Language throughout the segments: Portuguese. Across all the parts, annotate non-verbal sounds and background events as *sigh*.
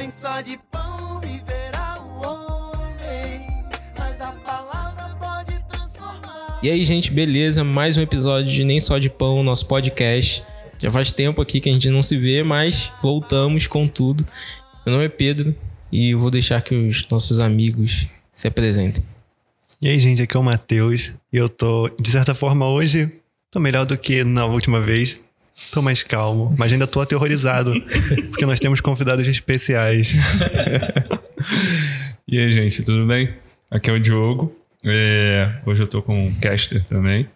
Nem só de pão viverá o homem, mas a palavra pode transformar. E aí, gente, beleza? Mais um episódio de Nem Só de Pão, nosso podcast. Já faz tempo aqui que a gente não se vê, mas voltamos com tudo. Meu nome é Pedro e eu vou deixar que os nossos amigos se apresentem. E aí, gente, aqui é o Matheus. E eu tô, de certa forma, hoje, tô melhor do que na última vez. Tô mais calmo, mas ainda tô aterrorizado, porque nós temos convidados especiais. E aí, gente, tudo bem? Aqui é o Diogo. É, hoje eu tô com o Caster também.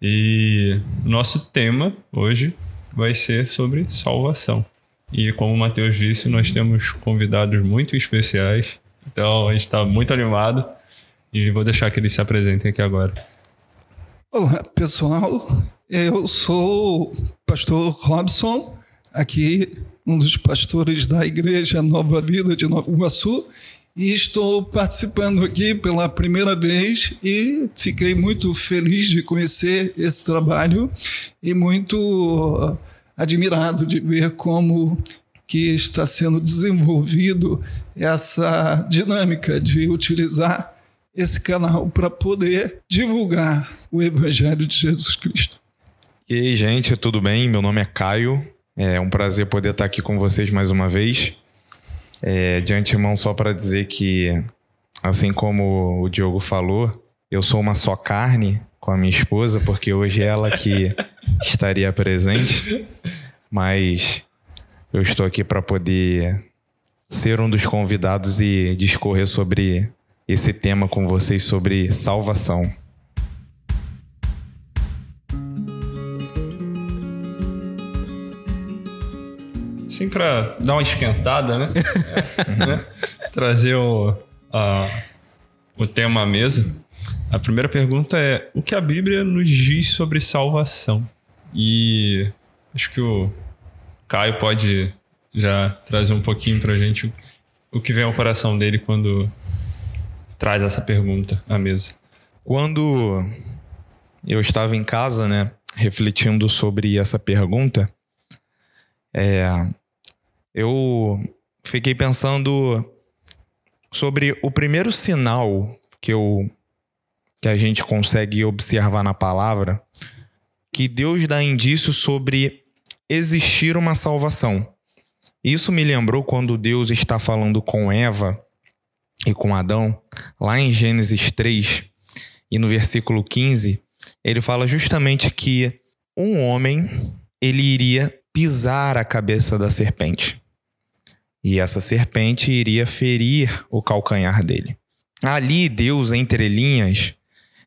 E nosso tema hoje vai ser sobre salvação. E como o Matheus disse, nós temos convidados muito especiais. Então a gente está muito animado. E vou deixar que eles se apresentem aqui agora. Olá, pessoal. Eu sou o pastor Robson, aqui um dos pastores da Igreja Nova Vida de Nova Iguaçu, e estou participando aqui pela primeira vez e fiquei muito feliz de conhecer esse trabalho e muito admirado de ver como que está sendo desenvolvido essa dinâmica de utilizar esse canal para poder divulgar o Evangelho de Jesus Cristo. E aí, gente, tudo bem? Meu nome é Caio. É um prazer poder estar aqui com vocês mais uma vez. É, de antemão, só para dizer que, assim como o Diogo falou, eu sou uma só carne com a minha esposa, porque hoje é ela que *laughs* estaria presente. Mas eu estou aqui para poder ser um dos convidados e discorrer sobre esse tema com vocês sobre salvação. Sim, para dar uma esquentada, né? *laughs* Né? Trazer o, a, o tema à mesa. A primeira pergunta é: o que a Bíblia nos diz sobre salvação? E acho que o Caio pode já trazer um pouquinho para a gente o que vem ao coração dele quando traz essa pergunta à mesa. Quando eu estava em casa, né, refletindo sobre essa pergunta, é, eu fiquei pensando sobre o primeiro sinal que eu que a gente consegue observar na palavra que Deus dá indício sobre existir uma salvação. Isso me lembrou quando Deus está falando com Eva e com Adão, lá em Gênesis 3 e no versículo 15, ele fala justamente que um homem ele iria pisar a cabeça da serpente. E essa serpente iria ferir o calcanhar dele. Ali, Deus, entre linhas,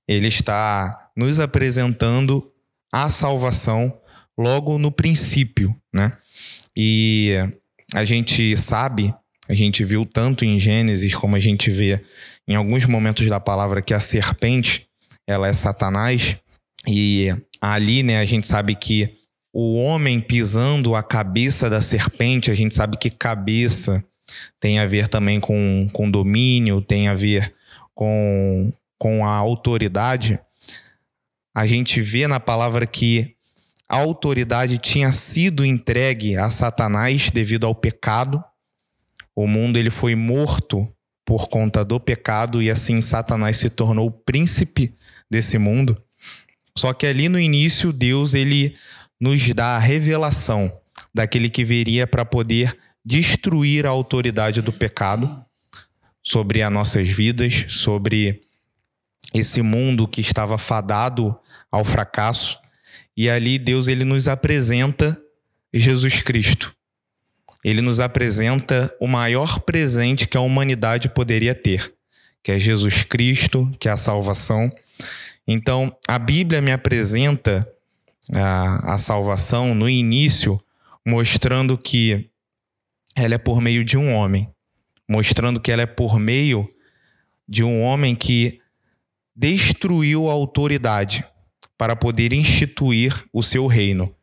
ele está nos apresentando a salvação logo no princípio, né? E a gente sabe, a gente viu tanto em Gênesis como a gente vê em alguns momentos da palavra que a serpente, ela é Satanás e ali, né, a gente sabe que o homem pisando a cabeça da serpente, a gente sabe que cabeça tem a ver também com, com domínio, tem a ver com, com a autoridade. A gente vê na palavra que a autoridade tinha sido entregue a Satanás devido ao pecado. O mundo ele foi morto por conta do pecado e assim Satanás se tornou o príncipe desse mundo. Só que ali no início Deus ele nos dá a revelação daquele que viria para poder destruir a autoridade do pecado sobre as nossas vidas, sobre esse mundo que estava fadado ao fracasso. E ali Deus ele nos apresenta Jesus Cristo. Ele nos apresenta o maior presente que a humanidade poderia ter, que é Jesus Cristo, que é a salvação. Então, a Bíblia me apresenta a, a salvação no início, mostrando que ela é por meio de um homem, mostrando que ela é por meio de um homem que destruiu a autoridade para poder instituir o seu reino,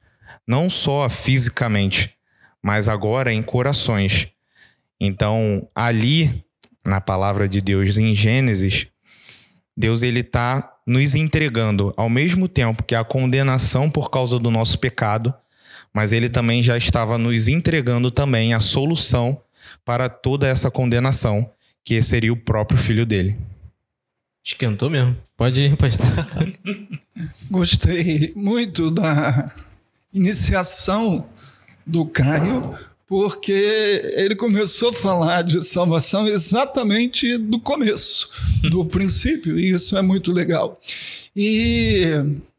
não só fisicamente, mas agora em corações. Então, ali na palavra de Deus em Gênesis, Deus ele está nos entregando ao mesmo tempo que a condenação por causa do nosso pecado, mas ele também já estava nos entregando também a solução para toda essa condenação, que seria o próprio filho dele. Esquentou mesmo. Pode ir, pastor. *laughs* Gostei muito da iniciação do Caio, porque ele começou a falar de salvação exatamente do começo, *laughs* do princípio, e isso é muito legal. E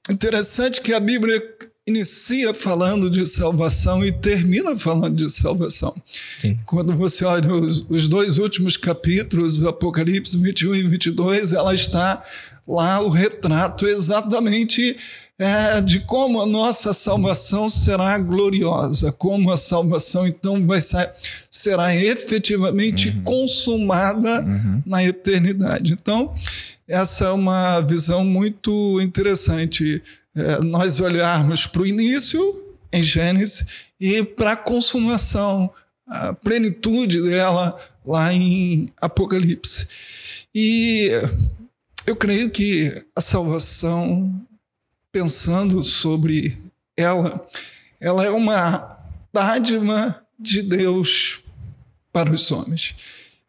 interessante que a Bíblia inicia falando de salvação e termina falando de salvação. Sim. Quando você olha os, os dois últimos capítulos, Apocalipse 21 e 22, ela está lá o retrato exatamente é, de como a nossa salvação será gloriosa, como a salvação então vai ser, será efetivamente consumada na eternidade. Então, essa é uma visão muito interessante. É, nós olharmos para o início, em Gênesis, e para a consumação, a plenitude dela lá em Apocalipse. E eu creio que a salvação, pensando sobre ela, ela é uma dádiva de Deus para os homens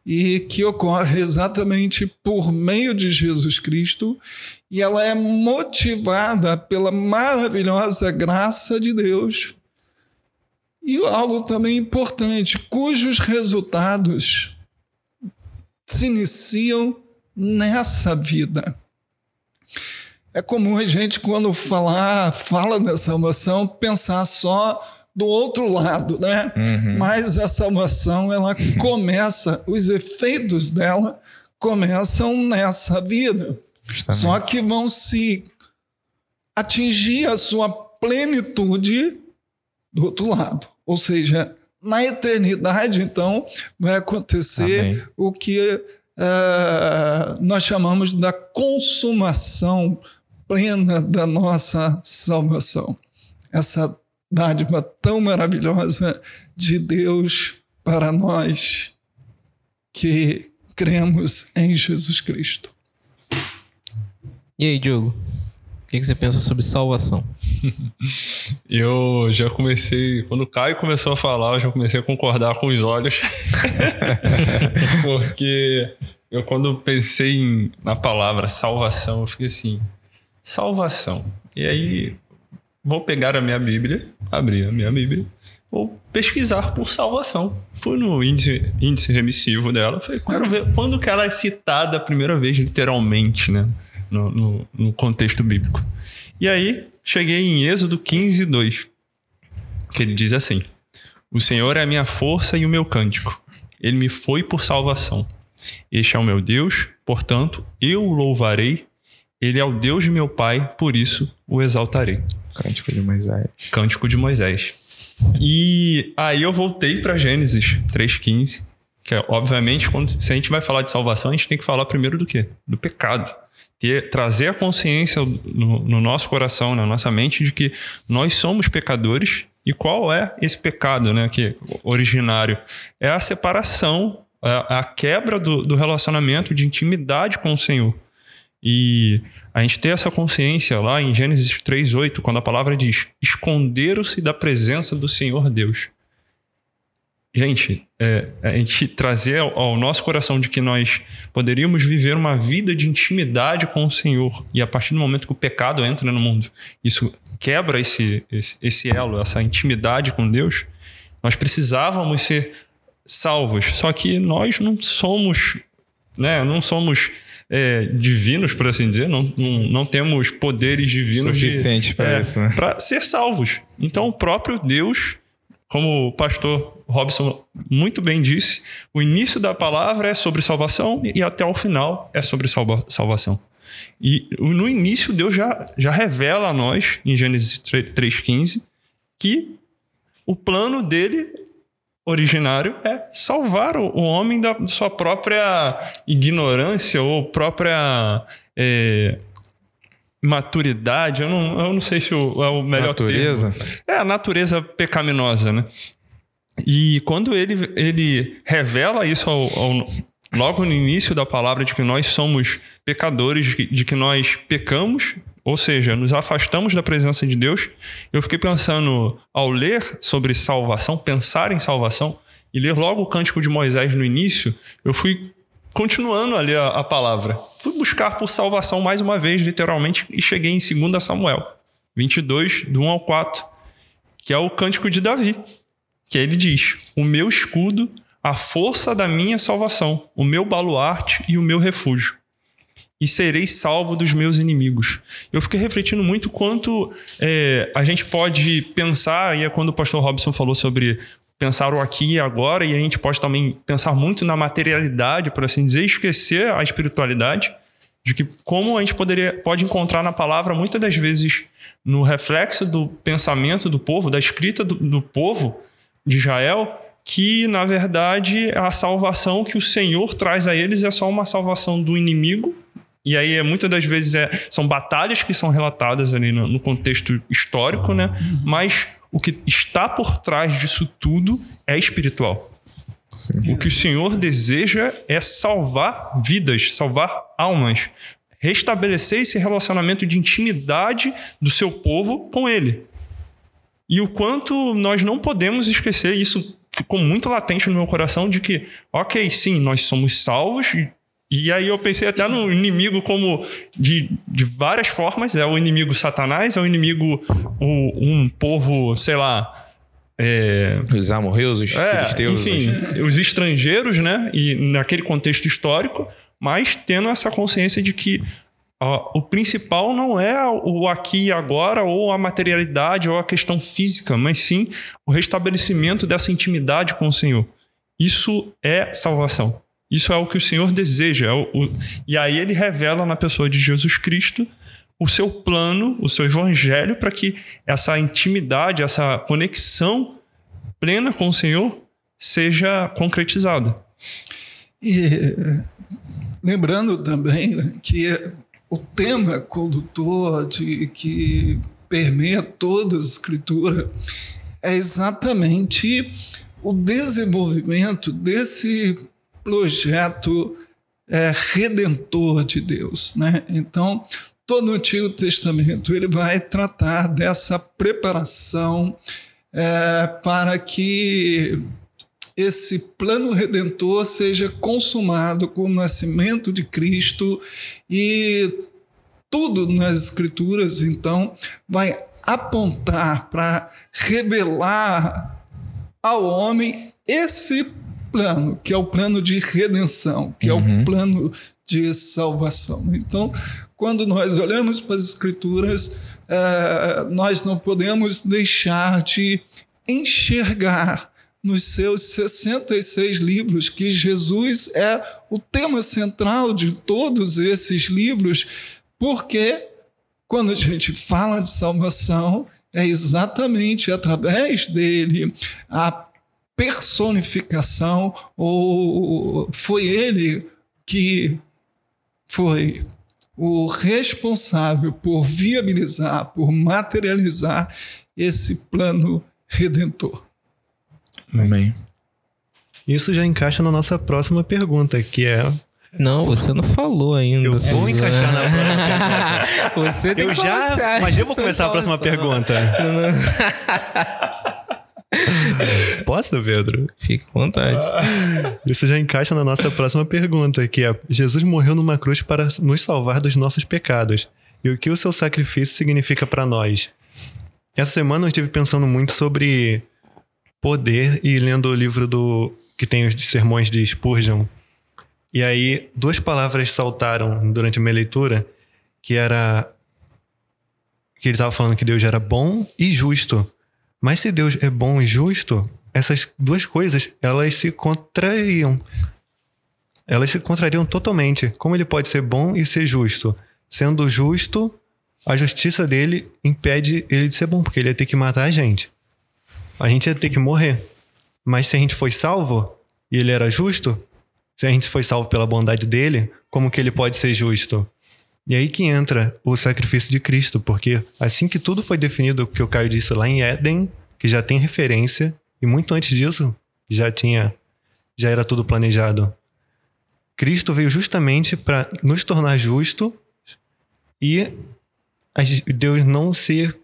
e que ocorre exatamente por meio de Jesus Cristo e ela é motivada pela maravilhosa graça de Deus. E algo também importante, cujos resultados se iniciam nessa vida. É comum a gente, quando falar, fala da salvação, pensar só do outro lado, né? Mas a salvação, ela *laughs* começa, os efeitos dela começam nessa vida. Justamente. Só que vão se atingir a sua plenitude do outro lado. Ou seja, na eternidade, então, vai acontecer Amém. o que eh, nós chamamos da consumação plena da nossa salvação. Essa dádiva tão maravilhosa de Deus para nós que cremos em Jesus Cristo. E aí, Diogo? O que, você pensa sobre salvação? *laughs* Eu já comecei, quando o Caio começou a falar, eu já comecei a concordar com os olhos. *laughs* *laughs* Porque eu, quando pensei em- na palavra salvação, eu fiquei assim: salvação. E aí, vou pegar a minha Bíblia, abrir a minha Bíblia, vou pesquisar por salvação. Fui no índice, índice remissivo dela, falei: quero ver quando que ela é citada a primeira vez, literalmente, né? No, no, no contexto bíblico. E aí, cheguei em Êxodo 15, 2, que ele diz assim: O Senhor é a minha força e o meu cântico. Ele me foi por salvação. Este é o meu Deus, portanto, eu o louvarei. Ele é o Deus de meu Pai, por isso o exaltarei. Cântico de Moisés. Cântico de Moisés. E aí eu voltei para Gênesis 3,15, que é, obviamente, quando, se a gente vai falar de salvação, a gente tem que falar primeiro do quê? Do pecado. Ter, trazer a consciência no, no nosso coração, na nossa mente, de que nós somos pecadores. E qual é esse pecado, né? Que originário é a separação, a, a quebra do, do relacionamento de intimidade com o Senhor. E a gente ter essa consciência lá em Gênesis 3:8, quando a palavra diz: "Esconderam-se da presença do Senhor Deus". Gente, é, a gente trazer ao, ao nosso coração de que nós poderíamos viver uma vida de intimidade com o Senhor e a partir do momento que o pecado entra no mundo, isso quebra esse, esse, esse elo, essa intimidade com Deus. Nós precisávamos ser salvos, só que nós não somos, né? Não somos é, divinos, por assim dizer, não, não, não temos poderes divinos de- Suficiente pra é, isso, né? para ser salvos. Então, o próprio Deus, como o pastor Robson muito bem disse, o início da palavra é sobre salvação e até o final é sobre salva- salvação. E no início, Deus já, já revela a nós, em Gênesis 3,15, que o plano dele originário é salvar o, homem da sua própria ignorância ou própria é, maturidade. Eu não, eu não sei se o, é o melhor Natureza. termo. É a natureza pecaminosa, né? E quando ele, ele revela isso ao- ao- logo no início da palavra de que nós somos pecadores, de que nós pecamos, ou seja, nos afastamos da presença de Deus, eu fiquei pensando, ao ler sobre salvação, pensar em salvação, e ler logo o Cântico de Moisés no início, eu fui continuando a ler a, a palavra. Fui buscar por salvação mais uma vez, literalmente, e cheguei em 2 Samuel 22, do 1 ao 4, que é o Cântico de Davi, que ele diz: O meu escudo, a força da minha salvação, o meu baluarte e o meu refúgio e serei salvo dos meus inimigos. Eu fiquei refletindo muito quanto é, a gente pode pensar, e é quando o pastor Robson falou sobre pensar o aqui e agora, e a gente pode também pensar muito na materialidade, por assim dizer, esquecer a espiritualidade, de que como a gente poderia, pode encontrar na palavra muitas das vezes no reflexo do pensamento do povo, da escrita do, do povo de Israel, que na verdade a salvação que o Senhor traz a eles é só uma salvação do inimigo e aí, muitas das vezes, é, são batalhas que são relatadas ali no, no contexto histórico, né? Mas o que está por trás disso tudo é espiritual. Sim. O que o Senhor deseja é salvar vidas, salvar almas, restabelecer esse relacionamento de intimidade do seu povo com Ele. E o quanto nós não podemos esquecer, isso ficou muito latente no meu coração, de que, ok, sim, nós somos salvos, e aí eu pensei até no inimigo como de, de várias formas. É o inimigo satanás, é o inimigo o, um povo, sei lá... É, os amorreus, os é, filisteus. Enfim, os... os estrangeiros, né? E naquele contexto histórico, mas tendo essa consciência de que ó, o principal não é o aqui e agora, ou a materialidade, ou a questão física, mas sim o restabelecimento dessa intimidade com o Senhor. Isso é salvação. Isso é o que o Senhor deseja. É o, o, e aí ele revela na pessoa de Jesus Cristo o seu plano, o seu evangelho, para que essa intimidade, essa conexão plena com o Senhor seja concretizada. E lembrando também que o tema condutor de que permeia toda a escritura é exatamente o desenvolvimento desse projeto é, redentor de Deus. Né? Então, todo o Antigo Testamento ele vai tratar dessa preparação é, para que esse plano redentor seja consumado com o nascimento de Cristo e tudo nas Escrituras, então, vai apontar para revelar ao homem esse plano, que é o plano de redenção, que uhum. é o uhum. plano de salvação. Então, quando nós olhamos para as Escrituras, é, nós não podemos deixar de enxergar nos seus 66 livros que Jesus é o tema central de todos esses livros, porque quando a gente fala de salvação, é exatamente através dele a personificação, ou foi ele que foi o responsável por viabilizar, por materializar esse plano redentor. Amém. Isso já encaixa na nossa próxima pergunta, que é não, você não falou ainda. Eu vou encaixar na próxima *laughs* pergunta. Você tem eu já, mas eu vou começar a próxima pergunta. *laughs* *laughs* Posso, Pedro? Fique à vontade. *laughs* Isso já encaixa na nossa próxima pergunta, que é: Jesus morreu numa cruz para nos salvar dos nossos pecados. E o que o seu sacrifício significa para nós? Essa semana eu estive pensando muito sobre poder e lendo o livro do que tem os sermões de Spurgeon. E aí duas palavras saltaram durante a minha leitura, que era que ele estava falando que Deus era bom e justo. Mas se Deus é bom e justo, essas duas coisas, elas se contrariam. Elas se contrariam totalmente. Como ele pode ser bom e ser justo? Sendo justo, a justiça dele impede ele de ser bom, porque ele ia ter que matar a gente. A gente ia ter que morrer. Mas se a gente foi salvo e ele era justo, se a gente foi salvo pela bondade dele, como que ele pode ser justo? E aí que entra o sacrifício de Cristo, porque assim que tudo foi definido, que o Caio disse lá em Éden, que já tem referência, e muito antes disso já tinha, já era tudo planejado. Cristo veio justamente para nos tornar justo e Deus não ser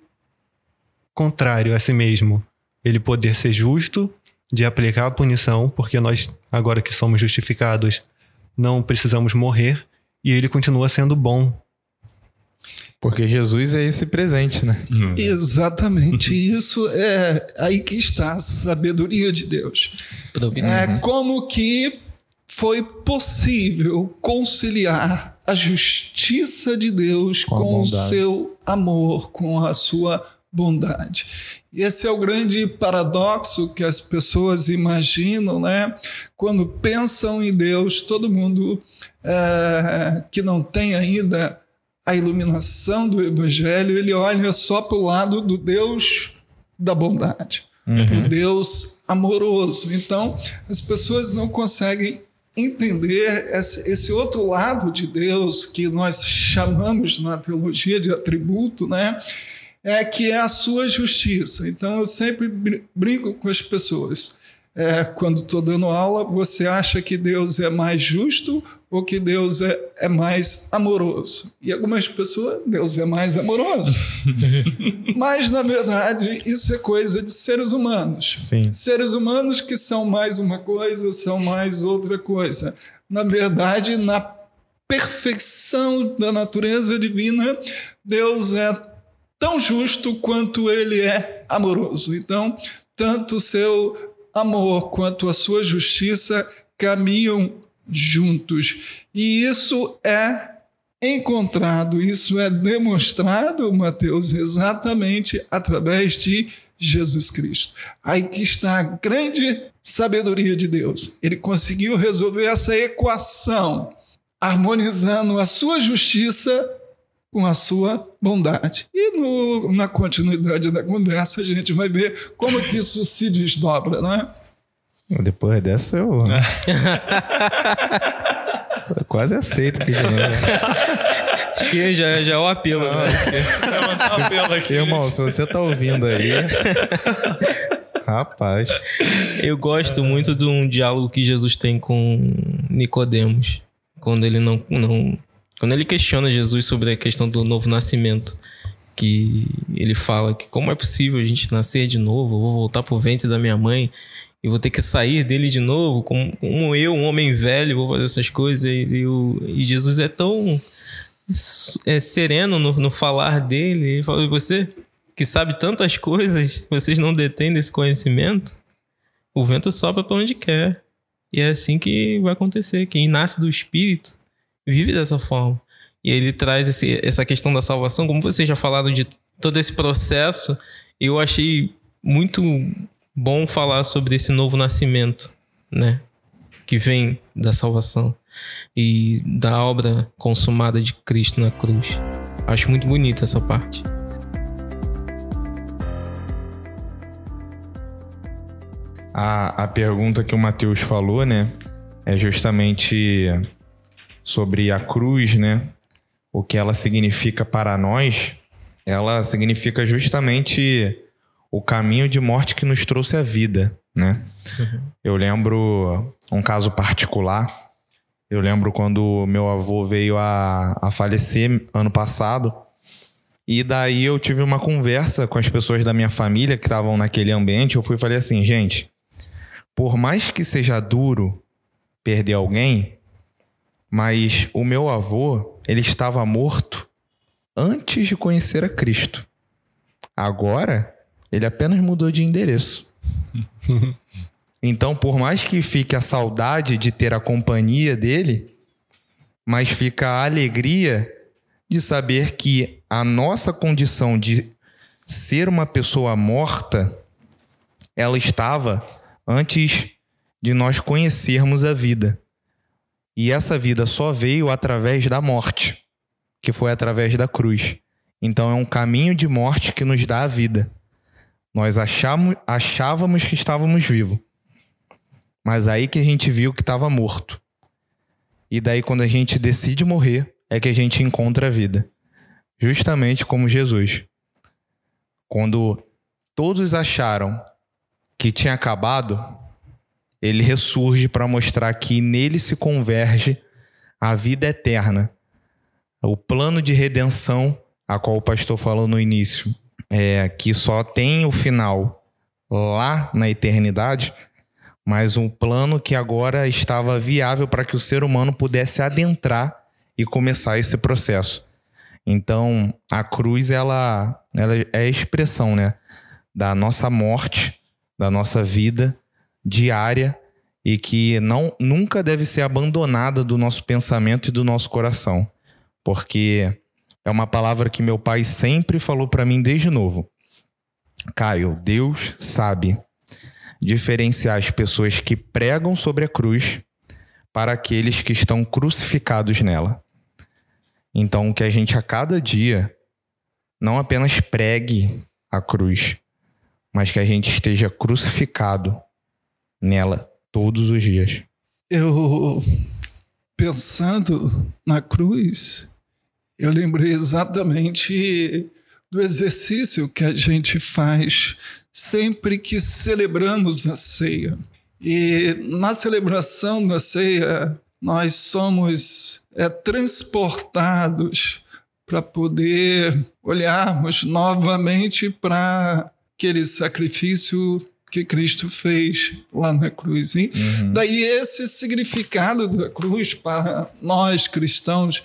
contrário a si mesmo. Ele poder ser justo de aplicar a punição, porque nós, agora que somos justificados, não precisamos morrer, e ele continua sendo bom. Porque Jesus é esse presente, né? Exatamente. Isso é aí que está a sabedoria de Deus. É como que foi possível conciliar a justiça de Deus Com com, o seu amor, com a sua bondade. Esse é o grande paradoxo que as pessoas imaginam, né? Quando pensam em Deus, todo mundo é, que não tem ainda a iluminação do Evangelho, ele olha só para o lado do Deus da bondade, o Deus amoroso. Então, as pessoas não conseguem entender esse, esse outro lado de Deus que nós chamamos na teologia de atributo, né? É que é a sua justiça. Então, eu sempre br- brinco com as pessoas. É, quando estou dando aula, você acha que Deus é mais justo ou que Deus é, é mais amoroso? E algumas pessoas, Deus é mais amoroso. *laughs* Mas, na verdade, isso é coisa de seres humanos. Sim. Seres humanos que são mais uma coisa, são mais outra coisa. Na verdade, na perfeição da natureza divina, Deus é tão justo quanto ele é amoroso. Então, tanto o seu amor quanto a sua justiça caminham juntos. E isso é encontrado, isso é demonstrado, Mateus, exatamente através de Jesus Cristo. Aí que está a grande sabedoria de Deus. Ele conseguiu resolver essa equação, harmonizando a sua justiça com a sua bondade. E no- na continuidade da conversa a gente vai ver como que isso se desdobra, não é? Depois dessa eu. *laughs* eu quase aceito que Acho que já, já é o apelo. né? Irmão, se você tá ouvindo aí. Rapaz. Eu gosto muito de um diálogo que Jesus tem com Nicodemos, quando ele não, não quando ele questiona Jesus sobre a questão do novo nascimento, que ele fala que como é possível a gente nascer de novo, eu vou voltar pro ventre da minha mãe e vou ter que sair dele de novo, como, como eu, um homem velho, vou fazer essas coisas e, e Jesus é tão é, sereno no, no falar dele, ele fala, "E você que sabe tantas coisas, vocês não detêm desse conhecimento? o vento sopra para onde quer. E é assim que vai acontecer. Quem nasce do Espírito vive dessa forma. E ele traz esse- essa questão da salvação, como vocês já falaram de todo esse processo, eu achei muito bom falar sobre esse novo nascimento, né? Que vem da salvação e da obra consumada de Cristo na cruz. Acho muito bonita essa parte. A, a pergunta que o Matheus falou, né? É justamente sobre a cruz, né? O que ela significa para nós. Ela significa justamente o caminho de morte que nos trouxe a vida, né? Eu lembro um caso particular. Eu lembro quando meu avô veio a, a falecer ano passado. E daí eu tive uma conversa com as pessoas da minha família que estavam naquele ambiente. Eu fui e falei assim, gente, por mais que seja duro perder alguém, mas o meu avô, ele estava morto antes de conhecer a Cristo. Agora, ele apenas mudou de endereço. *laughs* Então, por mais que fique a saudade de ter a companhia dele, mas fica a alegria de saber que a nossa condição de ser uma pessoa morta, ela estava antes de nós conhecermos a vida. E essa vida só veio através da morte, que foi através da cruz. Então é um caminho de morte que nos dá a vida. Nós achamos, achávamos que estávamos vivos. Mas aí que a gente viu que estava morto. E daí, quando a gente decide morrer, é que a gente encontra a vida. Justamente como Jesus. Quando todos acharam que tinha acabado, ele ressurge para mostrar que nele se converge a vida eterna. O plano de redenção, a qual o pastor falou no início, é que só tem o final lá na eternidade, mas um plano que agora estava viável para que o ser humano pudesse adentrar e começar esse processo. Então, a cruz ela, ela é a expressão, né, da nossa morte, da nossa vida diária e que não nunca deve ser abandonada do nosso pensamento e do nosso coração, porque é uma palavra que meu pai sempre falou para mim desde novo. Caio, Deus sabe diferenciar as pessoas que pregam sobre a cruz para aqueles que estão crucificados nela. Então, que a gente a cada dia não apenas pregue a cruz, mas que a gente esteja crucificado nela todos os dias. Eu, pensando na cruz, eu lembrei exatamente do exercício que a gente faz sempre que celebramos a ceia. E na celebração da ceia, nós somos é, transportados para poder olharmos novamente para aquele sacrifício que Cristo fez lá na cruz. E Daí esse significado da cruz para nós cristãos.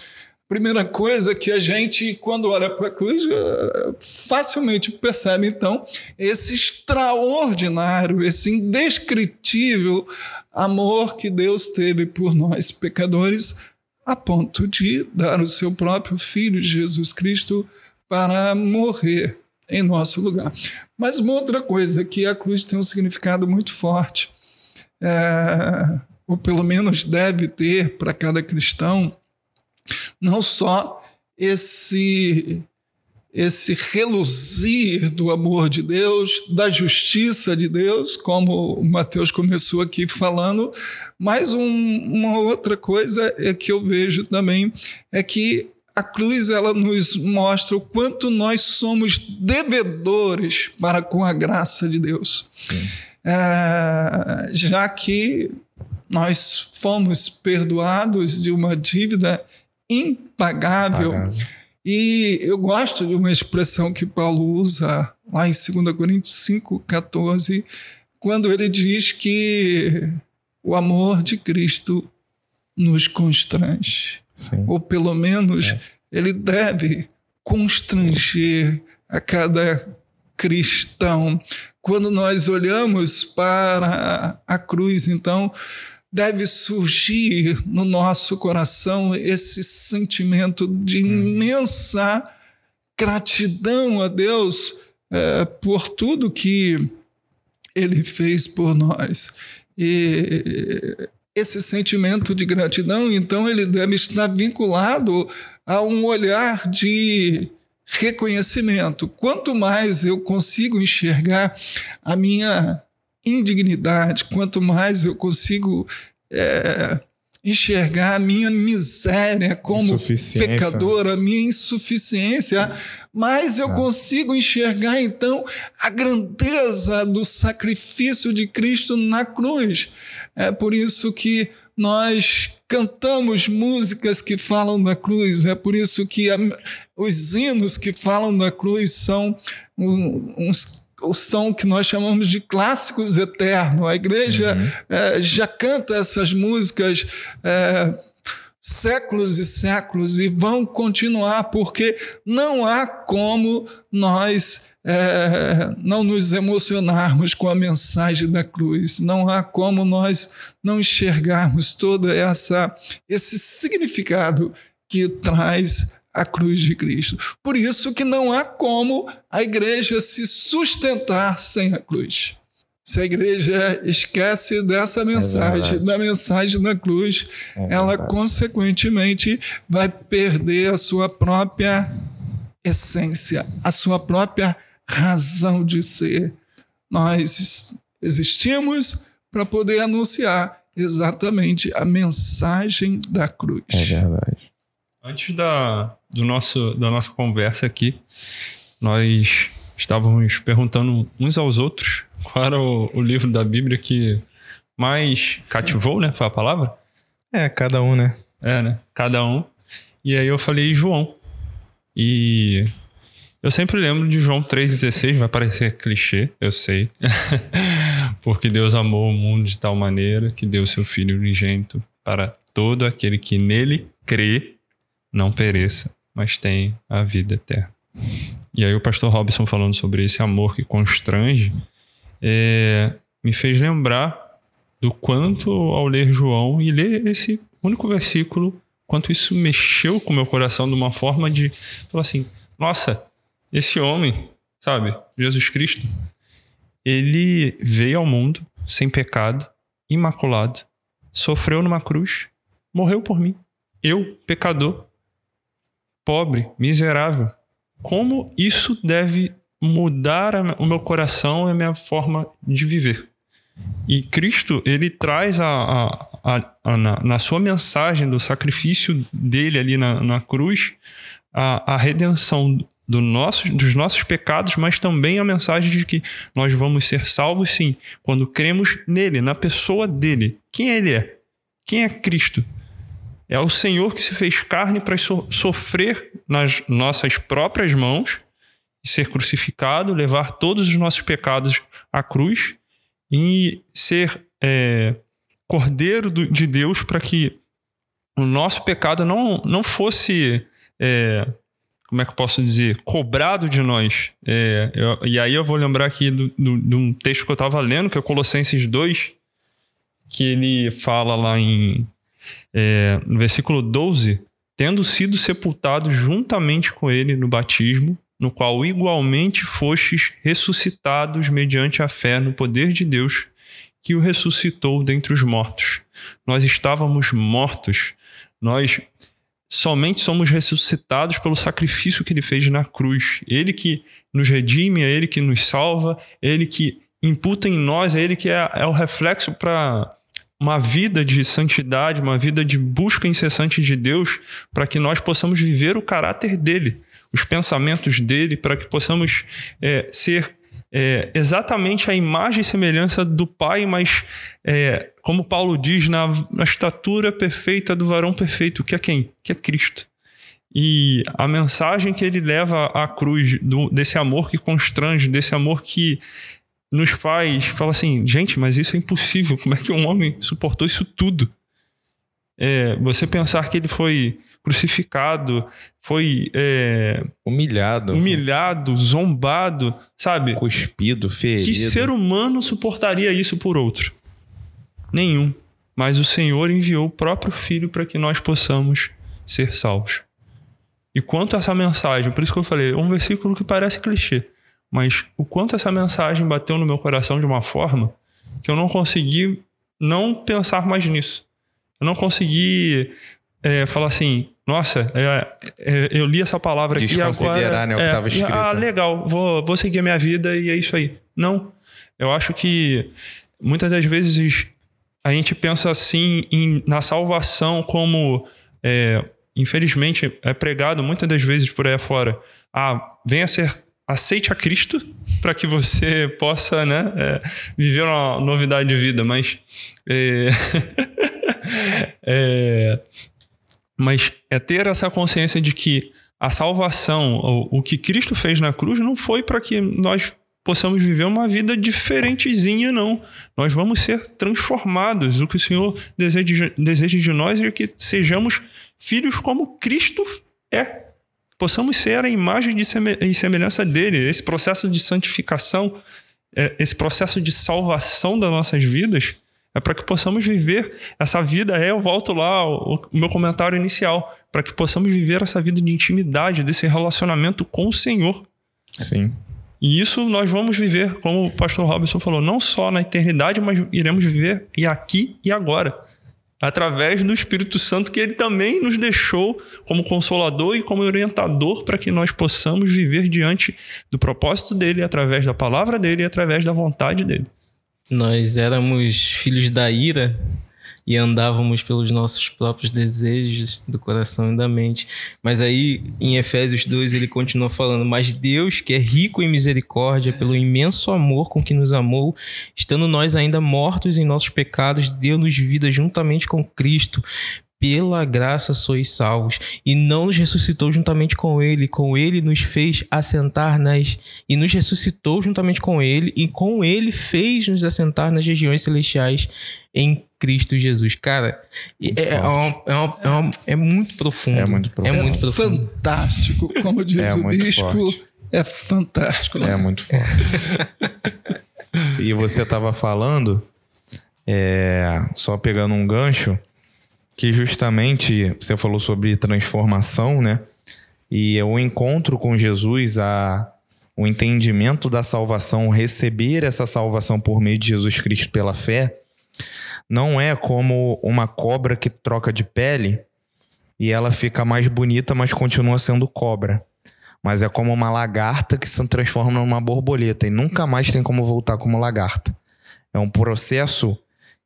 Primeira coisa que a gente, quando olha para a cruz, eh, facilmente percebe, então, esse extraordinário, esse indescritível amor que Deus teve por nós, pecadores, a ponto de dar o seu próprio Filho, Jesus Cristo, para morrer em nosso lugar. Mas uma outra coisa, que a cruz tem um significado muito forte, é, ou pelo menos deve ter para cada cristão, não só esse esse reluzir do amor de Deus, da justiça de Deus, como o Mateus começou aqui falando, mas um, uma outra coisa é que eu vejo também é que a cruz ela nos mostra o quanto nós somos devedores para com a graça de Deus, é, já que nós fomos perdoados de uma dívida impagável. Pagável. E eu gosto de uma expressão que Paulo usa lá em 2 Coríntios 5, 14, quando ele diz que o amor de Cristo nos constrange. Sim. Ou pelo menos ele deve constranger a cada cristão. Quando nós olhamos para a cruz, então, deve surgir no nosso coração esse sentimento de imensa gratidão a Deus eh, por tudo que Ele fez por nós. E esse sentimento de gratidão, então, ele deve estar vinculado a um olhar de reconhecimento. Quanto mais eu consigo enxergar a minha indignidade, quanto mais eu consigo é, enxergar a minha miséria como pecador, a minha insuficiência, mais eu consigo enxergar então a grandeza do sacrifício de Cristo na cruz. É por isso que nós cantamos músicas que falam da cruz, é por isso que a- os hinos que falam da cruz são uns o que nós chamamos de clássicos eternos. A igreja eh, já canta essas músicas eh, séculos e séculos e vão continuar, porque não há como nós eh, não nos emocionarmos com a mensagem da cruz, não há como nós não enxergarmos toda essa esse significado que traz a cruz de Cristo. Por isso que não há como a igreja se sustentar sem a cruz. Se a igreja esquece dessa mensagem, verdade. da mensagem da cruz, ela verdade. consequentemente vai perder a sua própria essência, a sua própria razão de ser. Nós existimos para poder anunciar exatamente a mensagem da cruz. É verdade. Antes da, do nosso, da nossa conversa aqui, nós estávamos perguntando uns aos outros qual era o, o livro da Bíblia que mais cativou, né? Foi a palavra? É, cada um, né? É, né? Cada um. E aí eu falei João. E eu sempre lembro de João 3,16, vai parecer clichê, eu sei. *laughs* Porque Deus amou o mundo de tal maneira que deu seu Filho unigênito para todo aquele que nele crê, não pereça, mas tem a vida eterna. E aí o pastor Robson falando sobre esse amor que constrange, é, me fez lembrar do quanto ao ler João e ler esse único versículo, quanto isso mexeu com o meu coração de uma forma de falar assim, nossa, esse homem, sabe, Jesus Cristo, ele veio ao mundo sem pecado, imaculado, sofreu numa cruz, morreu por mim. Eu, pecador, pobre, miserável. Como isso deve mudar o meu coração e a minha forma de viver? E Cristo, ele traz a, a- a- a- na, na sua mensagem do sacrifício dele ali na, na cruz a, a redenção do nosso, dos nossos pecados, mas também a mensagem de que nós vamos ser salvos sim, quando cremos nele, na pessoa dele. Quem ele é? Quem é Cristo? É o Senhor que se fez carne para so- sofrer nas nossas próprias mãos, ser crucificado, levar todos os nossos pecados à cruz e ser é, cordeiro do- de Deus para que o nosso pecado não, não fosse, é, como é que eu posso dizer, cobrado de nós. É, eu- e aí eu vou lembrar aqui de um texto que eu estava lendo, que é Colossenses 2, que ele fala lá em é, no versículo 12, tendo sido sepultados juntamente com ele no batismo, no qual igualmente fostes ressuscitados mediante a fé no poder de Deus, que o ressuscitou dentre os mortos. Nós estávamos mortos, nós somente somos ressuscitados pelo sacrifício que ele fez na cruz. Ele que nos redime, é ele que nos salva, é ele que imputa em nós, é ele que é, é o reflexo para uma vida de santidade, uma vida de busca incessante de Deus, para que nós possamos viver o caráter dele, os pensamentos dele, para que possamos é, ser é, exatamente a imagem e semelhança do Pai, mas é, como Paulo diz, na, na estatura perfeita do varão perfeito, que é quem? Que é Cristo. E a mensagem que ele leva à cruz, do- desse amor que constrange, desse amor que nos faz, fala assim, gente, mas isso é impossível. Como é que um homem suportou isso tudo? É, você pensar que ele foi crucificado, foi é, Humilhado. humilhado, zombado, sabe? Cuspido, ferido. Que ser humano suportaria isso por outro? Nenhum. Mas o Senhor enviou o próprio Filho para que nós possamos ser salvos. E quanto essa mensagem, por isso que eu falei, é um versículo que parece clichê, mas o quanto essa mensagem bateu no meu coração de uma forma que eu não consegui não pensar mais nisso. Eu não consegui é, falar assim, nossa, é, é, eu li essa palavra aqui e agora... Desconsiderar, né, o que é, tava escrito. Ah, legal, vou, vou seguir a minha vida e é isso aí. Não. Eu acho que muitas das vezes a gente pensa assim em- na salvação como, é, infelizmente, é pregado muitas das vezes por aí afora. Ah, venha ser, aceite a Cristo para que você possa né, é, viver uma novidade de vida, mas. é, *laughs* é, mas é ter essa consciência de que a salvação, o, o que Cristo fez na cruz, não foi para que nós possamos viver uma vida diferentezinha, não. Nós vamos ser transformados. O que o Senhor deseja, deseja de nós é que sejamos filhos como Cristo é. Possamos ser a imagem e semelhança dele. Esse processo de santificação, é, esse processo de salvação das nossas vidas, é para que possamos viver essa vida. É, eu volto lá ao, o meu comentário inicial, para que possamos viver essa vida de intimidade, desse relacionamento com o Senhor. Sim. E isso nós vamos viver, como o pastor Robinson falou, não só na eternidade, mas iremos viver e aqui e agora. Através do Espírito Santo que ele também nos deixou como consolador e como orientador para que nós possamos viver diante do propósito dele, através da palavra dele e através da vontade dele. Nós éramos filhos da ira e andávamos pelos nossos próprios desejos do coração e da mente. Mas aí, em Efésios 2, ele continua falando: Mas Deus, que é rico em misericórdia, pelo imenso amor com que nos amou, estando nós ainda mortos em nossos pecados, deu-nos vida juntamente com Cristo. Pela graça sois salvos, e não nos ressuscitou juntamente com ele, com ele nos fez assentar nas e nos ressuscitou juntamente com ele, e com ele fez nos assentar nas regiões celestiais em Cristo Jesus. Cara, é, é, uma- é uma- é uma- é muito profundo. É muito profundo. É muito profundo. Fantástico, como diz *laughs* É o muito bispo, forte. é fantástico. né? É muito forte. *laughs* e você tava falando, é, só pegando um gancho, que justamente você falou sobre transformação, né? E o encontro com Jesus, a, o entendimento da salvação, receber essa salvação por meio de Jesus Cristo pela fé, não é como uma cobra que troca de pele e ela fica mais bonita, mas continua sendo cobra. Mas é como uma lagarta que se transforma numa borboleta e nunca mais tem como voltar como lagarta. É um processo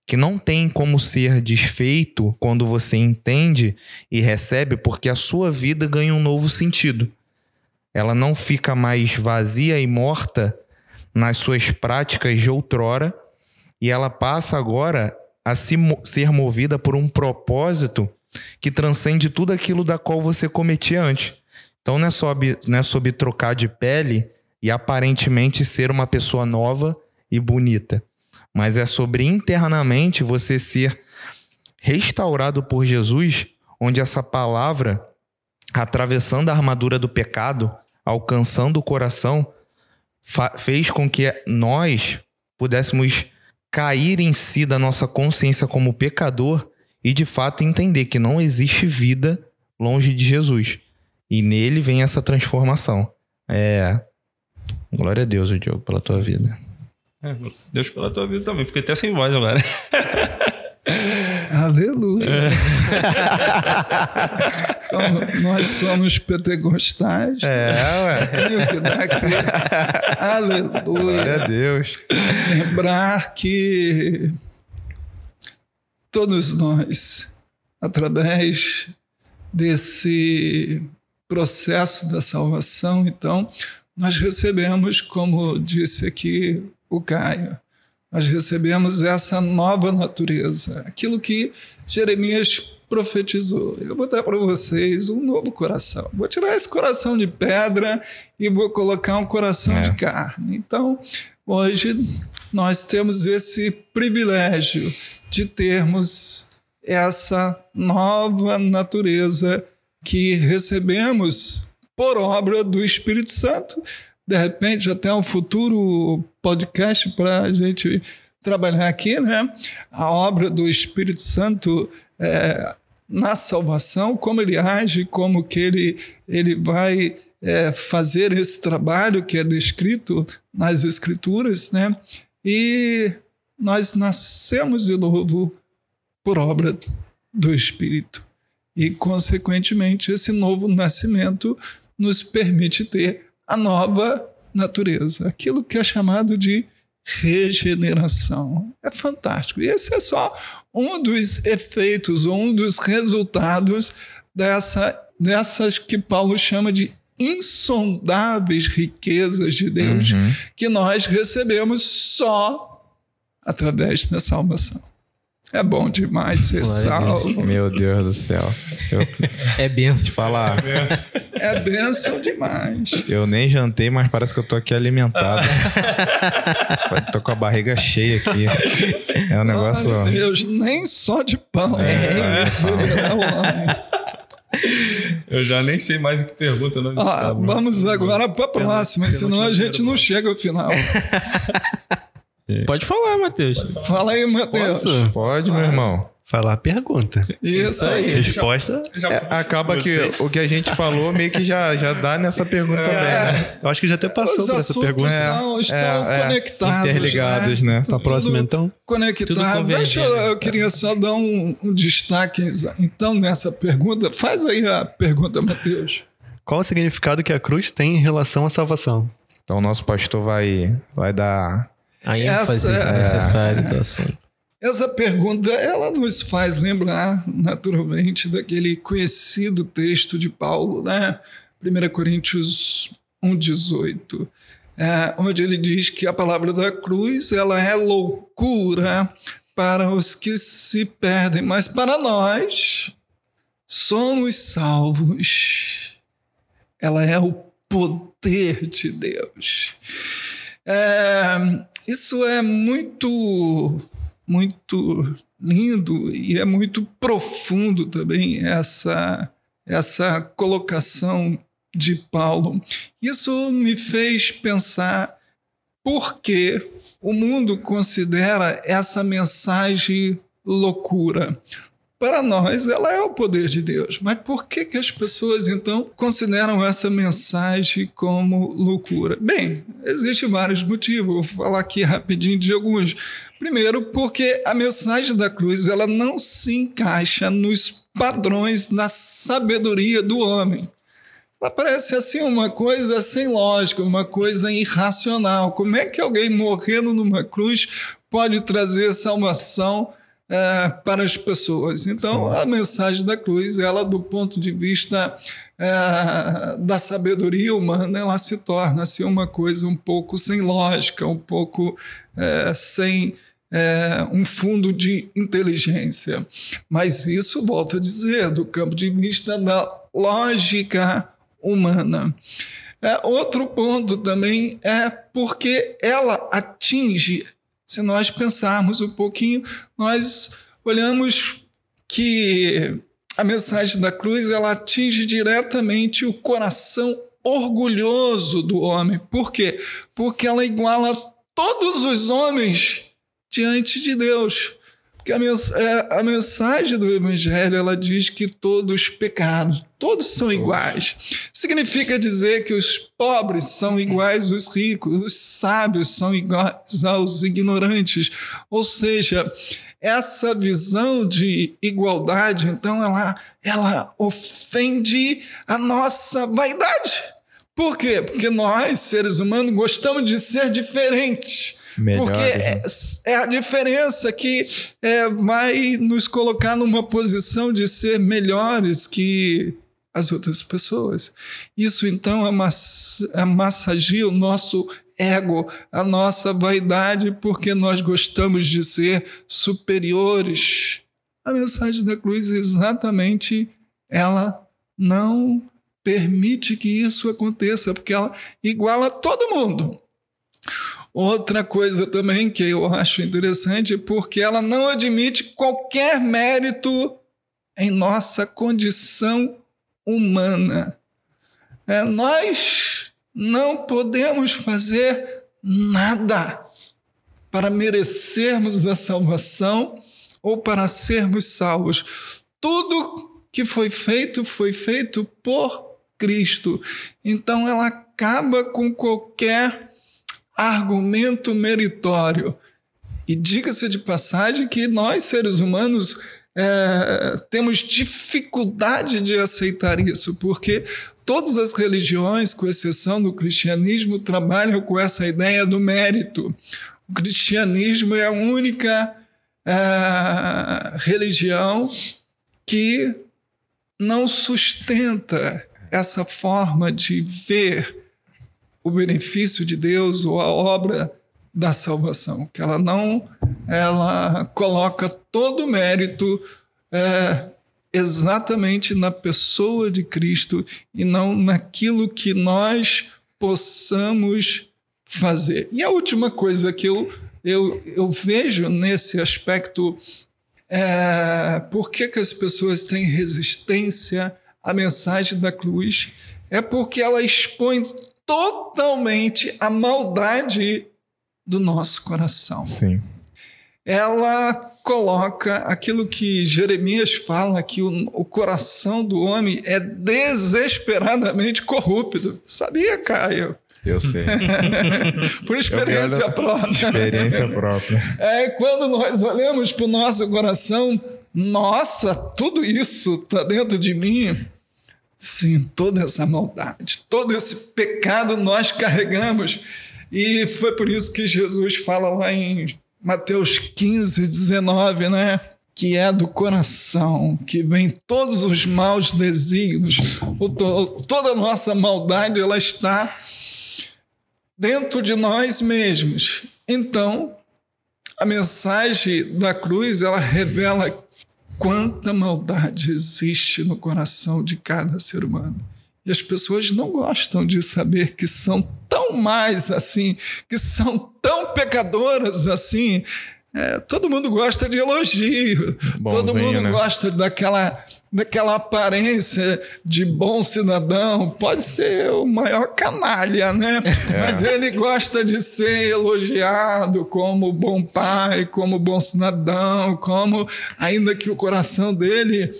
que não tem como ser desfeito quando você entende e recebe, porque a sua vida ganha um novo sentido. Ela não fica mais vazia e morta nas suas práticas de outrora e ela passa agora a se ser movida por um propósito que transcende tudo aquilo da qual você cometia antes. Então não é, sobre, não é sobre trocar de pele e aparentemente ser uma pessoa nova e bonita, mas é sobre internamente você ser restaurado por Jesus, onde essa palavra, atravessando a armadura do pecado, alcançando o coração, fez com que nós pudéssemos cair em si da nossa consciência como pecador e de fato entender que não existe vida longe de Jesus. E nele vem essa transformação. É. Glória a Deus, Diogo, pela tua vida. É, Deus pela tua vida também. Fiquei até sem voz agora. *laughs* Aleluia. Como *laughs* nós somos pentecostais, É, ué. tenho que dar aqui. Glória Aleluia. a Deus. lembrar que todos nós, através desse processo da salvação, então, nós recebemos, como disse aqui o Caio, nós recebemos essa nova natureza, aquilo que Jeremias profetizou. Eu vou dar para vocês um novo coração. Vou tirar esse coração de pedra e vou colocar um coração É. de carne. Então, hoje nós temos esse privilégio de termos essa nova natureza que recebemos por obra do Espírito Santo. De repente, até um futuro podcast para a gente trabalhar aqui, né? A obra do Espírito Santo é, na salvação, como ele age, como que ele, ele vai é, fazer esse trabalho que é descrito nas Escrituras, né? E nós nascemos de novo por obra do Espírito. E, consequentemente, esse novo nascimento nos permite ter a nova natureza, aquilo que é chamado de regeneração. É fantástico. E esse é só um dos efeitos, ou um dos resultados dessa, dessas que Paulo chama de insondáveis riquezas de Deus Uhum. que nós recebemos só através da salvação. É bom demais ser Glória salvo. Meu Deus do céu. Eu É benção. falar, É bênção demais. eu nem jantei, mas parece que eu tô aqui alimentado. *laughs* tô com a barriga cheia aqui. É um negócio. Ai, Deus, nem só de pão. É, homem. Eu já nem sei mais o que pergunta. Não Ó, vamos agora para a próxima, senão a gente não chega ao final. *laughs* Pode falar, Matheus. Fala aí, Matheus. Posso Pode, meu irmão. falar a pergunta? Isso aí. Resposta. É, acaba que o que a gente falou meio que já, já dá nessa pergunta também, né? Eu acho que já até passou Os por essa assuntos pergunta. são, estão é, conectados. interligados, né? Pra próxima, então? conectado. Deixa eu, eu queria só dar um, um destaque então nessa pergunta. Faz aí a pergunta, Matheus. Qual o significado que a cruz tem em relação à salvação? Então o nosso pastor vai, vai dar. A ênfase Essa é- necessária do assunto. Essa pergunta ela nos faz lembrar naturalmente daquele conhecido texto de Paulo, né? 1 Coríntios 1:18, é, onde ele diz que a palavra da cruz ela é loucura para os que se perdem, mas para nós somos salvos. Ela é o poder de Deus. É, isso é muito, muito lindo e é muito profundo também essa, essa colocação de Paulo. Isso me fez pensar por que o mundo considera essa mensagem loucura. Para nós, ela é o poder de Deus. Mas por que, que as pessoas, então, consideram essa mensagem como loucura? Bem, existem vários motivos. Vou falar aqui rapidinho de alguns. Primeiro, porque a mensagem da cruz ela não se encaixa nos padrões da sabedoria do homem. Ela parece assim uma coisa sem lógica, uma coisa irracional. Como é que alguém morrendo numa cruz pode trazer salvação é, para as pessoas? Então, Sim. a mensagem da cruz, ela do ponto de vista é, da sabedoria humana, ela se torna assim uma coisa um pouco sem lógica, um pouco é, sem é, um fundo de inteligência. Mas isso, volto a dizer, do campo de vista da lógica humana. É, outro ponto também é porque ela atinge, se nós pensarmos um pouquinho, nós olhamos que a mensagem da cruz ela atinge diretamente o coração orgulhoso do homem. Por quê? Porque ela iguala todos os homens diante de Deus. Porque a, é, mensagem do Evangelho ela diz que todos pecados, todos são iguais. Significa dizer que os pobres são iguais aos ricos, os sábios são iguais aos ignorantes. Ou seja, essa visão de igualdade, então, ela, ela ofende a nossa vaidade. Por quê? Porque nós, seres humanos, gostamos de ser diferentes. Melhor, Porque é, é, a diferença que é, vai nos colocar numa posição de ser melhores que as outras pessoas. Isso então amassagia o nosso ego, a nossa vaidade, porque nós gostamos de ser superiores. A mensagem da cruz exatamente ela não permite que isso aconteça, porque ela iguala todo mundo. Outra coisa também que eu acho interessante, porque ela não admite qualquer mérito em nossa condição humana. É, nós não podemos fazer nada para merecermos a salvação ou para sermos salvos. Tudo que foi feito foi feito por Cristo. Então ela acaba com qualquer argumento meritório. E diga-se de passagem que nós, seres humanos, é, temos dificuldade de aceitar isso, porque todas as religiões, com exceção do cristianismo, trabalham com essa ideia do mérito. O cristianismo é a única é, religião que não sustenta essa forma de ver o benefício de Deus ou a obra da salvação, que ela não ela coloca todo o mérito é, exatamente na pessoa de Cristo e não naquilo que nós possamos fazer. E a última coisa que eu, eu, eu vejo nesse aspecto é por que, que as pessoas têm resistência à mensagem da cruz é porque ela expõe totalmente a maldade do nosso coração. Sim. Ela coloca aquilo que Jeremias fala, que o, o coração do homem é desesperadamente corrupto. Sabia, Caio? Eu sei. *laughs* Por experiência própria. Experiência própria. É quando nós olhamos para o nosso coração, nossa, tudo isso está dentro de mim. Sim, toda essa maldade, todo esse pecado nós carregamos. E foi por isso que Jesus fala lá em Mateus 15, 19, né? Que é do coração, que vem todos os maus desígnios, toda a nossa maldade, ela está dentro de nós mesmos. Então, a mensagem da cruz, ela revela quanta maldade existe no coração de cada ser humano. E as pessoas não gostam de saber que são tão mais assim, que são tão pecadoras assim. É, todo mundo gosta de elogio, todo Bonzinho, mundo né? gosta daquela, daquela aparência de bom cidadão. Pode ser o maior canalha, né? Mas ele gosta de ser elogiado como bom pai, como bom cidadão, como ainda que o coração dele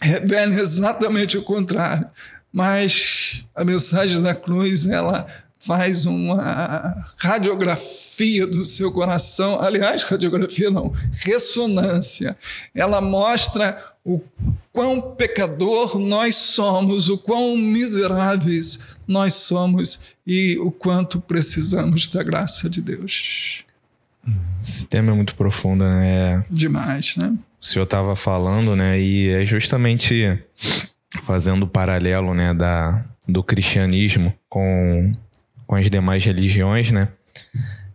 revele exatamente o contrário. Mas a mensagem da cruz, ela faz uma radiografia do seu coração. Aliás, radiografia não, ressonância. Ela mostra o quão pecador nós somos, o quão miseráveis nós somos e o quanto precisamos da graça de Deus. Esse tema é muito profundo, né? Demais, né? o senhor estava falando, né? E é justamente fazendo o paralelo, né, da, do cristianismo com, com as demais religiões, né?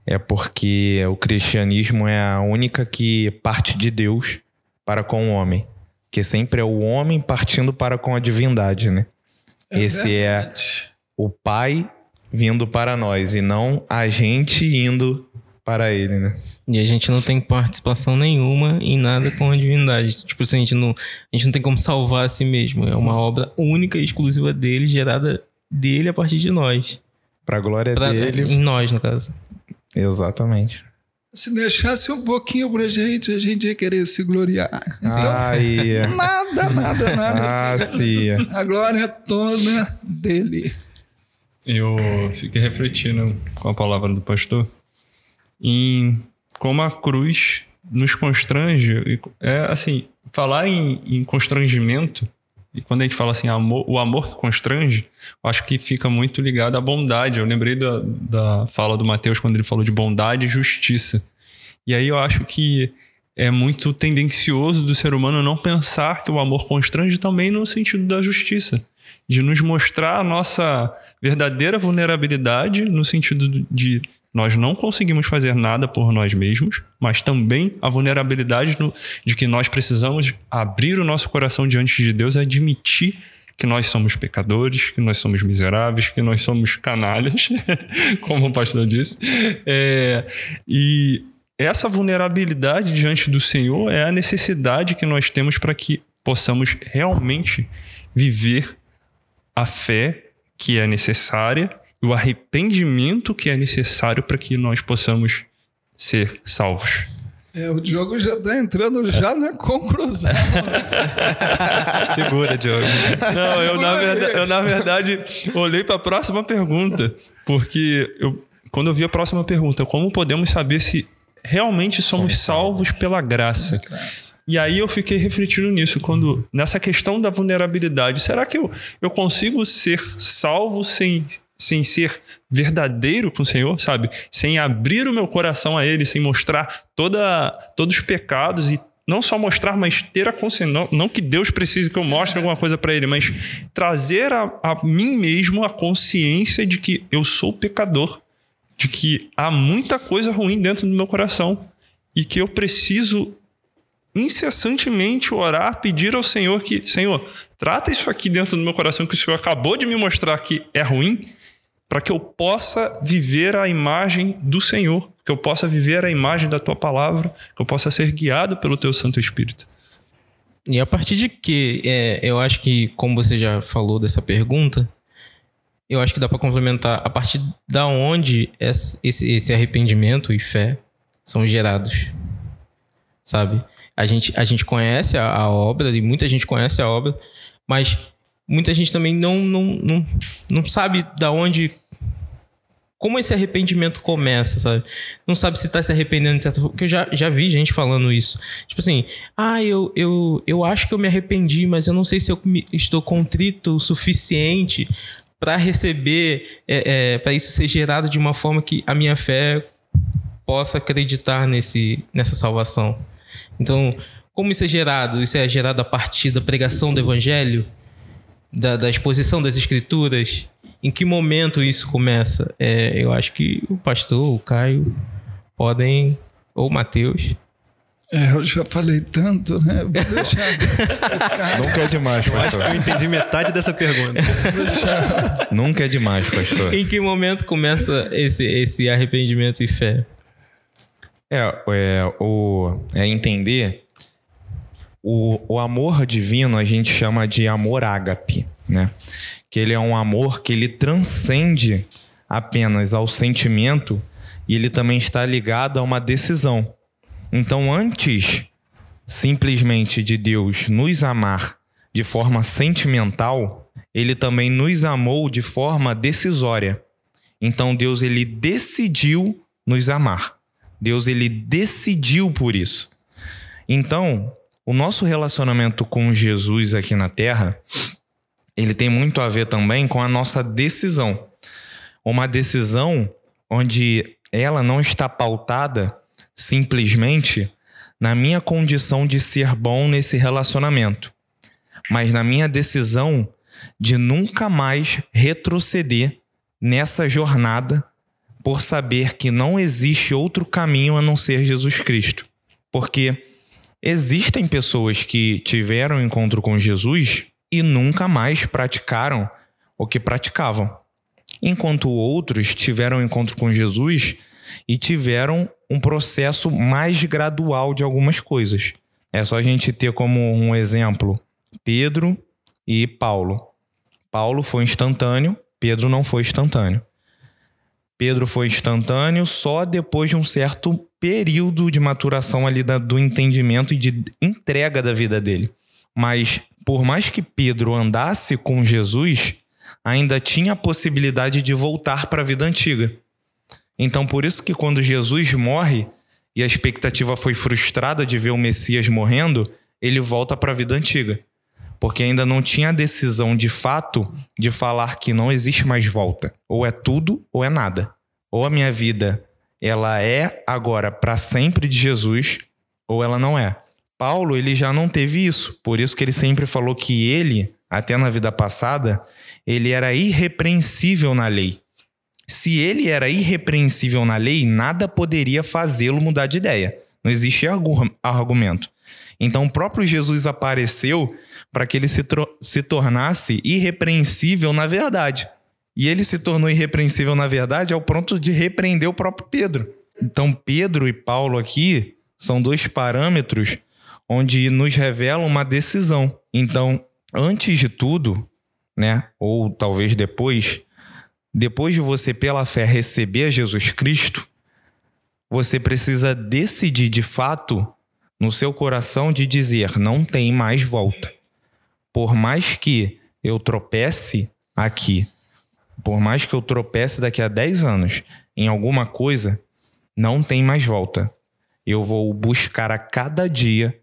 É porque o cristianismo é a única que parte de Deus para com o homem, que sempre é o homem partindo para com a divindade, né? Esse é verdade. o Pai vindo para nós e não a gente indo para ele, né? E a gente não tem participação nenhuma em nada com a divindade. Tipo assim, a gente não, a gente não tem como salvar a si mesmo. É uma obra única e exclusiva dele, gerada dele a partir de nós. Para a glória Pra- dele. Em nós, no caso. Exatamente. Se deixasse um pouquinho pra gente, a gente ia querer se gloriar. Então, Ai, *laughs* Nada, nada, nada. ah, sim. A glória é toda dele. Eu fiquei refletindo com a palavra do pastor em como a cruz nos constrange. É assim, falar em, em constrangimento, e quando a gente fala assim, amor, o amor que constrange, acho que fica muito ligado à bondade. Eu lembrei da, da fala do Mateus quando ele falou de bondade e justiça. E aí eu acho que é muito tendencioso do ser humano não pensar que o amor constrange também no sentido da justiça. De nos mostrar a nossa verdadeira vulnerabilidade no sentido de nós não conseguimos fazer nada por nós mesmos, mas também a vulnerabilidade no- de que nós precisamos abrir o nosso coração diante de Deus e admitir que nós somos pecadores, que nós somos miseráveis, que nós somos canalhas, *laughs* como o pastor disse. É, e essa vulnerabilidade diante do Senhor é a necessidade que nós temos para que possamos realmente viver a fé que é necessária o arrependimento que é necessário para que nós possamos ser salvos. É, o Diogo já tá entrando já na conclusão. *laughs* Segura, Diogo. Não, eu na, Segura verdade, eu na verdade olhei para a próxima pergunta, porque eu, quando eu vi a próxima pergunta, como podemos saber se realmente somos salvos pela graça? E aí eu fiquei refletindo nisso, quando nessa questão da vulnerabilidade, será que eu, eu consigo ser salvo sem, sem ser verdadeiro com o Senhor, sabe? Sem abrir o meu coração a Ele, sem mostrar toda, todos os pecados e não só mostrar, mas ter a consciência. Não, não que Deus precise que eu mostre alguma coisa para Ele, mas trazer a, a mim mesmo a consciência de que eu sou pecador, de que há muita coisa ruim dentro do meu coração e que eu preciso incessantemente orar, pedir ao Senhor que, Senhor, trata isso aqui dentro do meu coração que o Senhor acabou de me mostrar que é ruim, para que eu possa viver a imagem do Senhor, que eu possa viver a imagem da tua palavra, que eu possa ser guiado pelo teu Santo Espírito. E a partir de que, é, eu acho que, como você já falou dessa pergunta, eu acho que dá para complementar a partir da onde esse, esse arrependimento e fé são gerados, sabe? A gente, a gente conhece a, a obra e muita gente conhece a obra, mas muita gente também não, não, não, não sabe da onde como esse arrependimento começa, sabe? Não sabe se tá se arrependendo de certa forma. Porque eu já, já vi gente falando isso. Tipo assim, ah, eu, eu, eu acho que eu me arrependi, mas eu não sei se eu me- estou contrito o suficiente para receber, é, para isso ser gerado de uma forma que a minha fé possa acreditar nesse, nessa salvação. Então, como isso é gerado? Isso é gerado a partir da pregação do evangelho? Da, da exposição das escrituras? Em que momento isso começa? É, eu acho que o pastor, o Caio, podem, ou o Mateus, É, eu já falei tanto, né? Vou deixar. *laughs* Nunca é demais, Eu acho pastor. que eu entendi metade dessa pergunta. *laughs* deixar. Nunca é demais, pastor. Em que momento começa esse, esse arrependimento e fé? É, é, o, é entender o, o amor divino a gente chama de amor ágape, né? Que ele é um amor que ele transcende apenas ao sentimento e ele também está ligado a uma decisão. Então, antes simplesmente de Deus nos amar de forma sentimental, ele também nos amou de forma decisória. Então, Deus ele decidiu nos amar. Deus ele decidiu por isso. Então, o nosso relacionamento com Jesus aqui na Terra, ele tem muito a ver também com a nossa decisão. Uma decisão onde ela não está pautada simplesmente na minha condição de ser bom nesse relacionamento, mas na minha decisão de nunca mais retroceder nessa jornada por saber que não existe outro caminho a não ser Jesus Cristo. Porque existem pessoas que tiveram encontro com Jesus e nunca mais praticaram o que praticavam, enquanto outros tiveram encontro com Jesus e tiveram um processo mais gradual de algumas coisas. É só a gente ter como um exemplo Pedro e Paulo. Paulo foi instantâneo, Pedro não foi instantâneo. Pedro foi instantâneo só depois de um certo período de maturação ali da- do entendimento e de entrega da vida dele. Mas por mais que Pedro andasse com Jesus, ainda tinha a possibilidade de voltar para a vida antiga. Então por isso que quando Jesus morre e a expectativa foi frustrada de ver o Messias morrendo, ele volta para a vida antiga. Porque ainda não tinha a decisão de fato de falar que não existe mais volta. Ou é tudo ou é nada. Ou a minha vida ela é agora para sempre de Jesus, ou ela não é. Paulo, ele já não teve isso. Por isso que ele sempre falou que ele, até na vida passada, ele era irrepreensível na lei. Se ele era irrepreensível na lei, nada poderia fazê-lo mudar de ideia. Não argu- argumento. Então, o próprio Jesus apareceu para que ele se, se tornasse irrepreensível na verdade. E ele se tornou irrepreensível na verdade ao ponto de repreender o próprio Pedro. Então, Pedro e Paulo aqui são dois parâmetros onde nos revelam uma decisão. Então, antes de tudo, né, ou talvez depois, depois de você pela fé receber Jesus Cristo, você precisa decidir de fato no seu coração de dizer não tem mais volta. Por mais que eu tropece aqui, por mais que eu tropece daqui a 10 anos em alguma coisa, não tem mais volta. Eu vou buscar a cada dia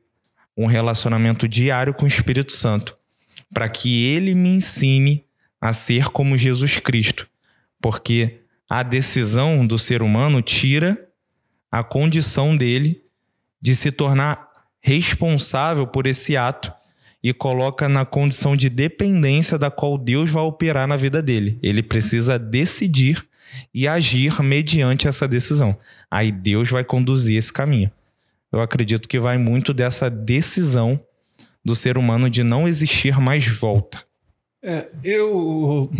um relacionamento diário com o Espírito Santo, para que ele me ensine a ser como Jesus Cristo, porque a decisão do ser humano tira a condição dele de se tornar responsável por esse ato e coloca na condição de dependência da qual Deus vai operar na vida dele. Ele precisa decidir e agir mediante essa decisão. Aí Deus vai conduzir esse caminho. Eu acredito que vai muito dessa decisão do ser humano de não existir mais volta. É, eu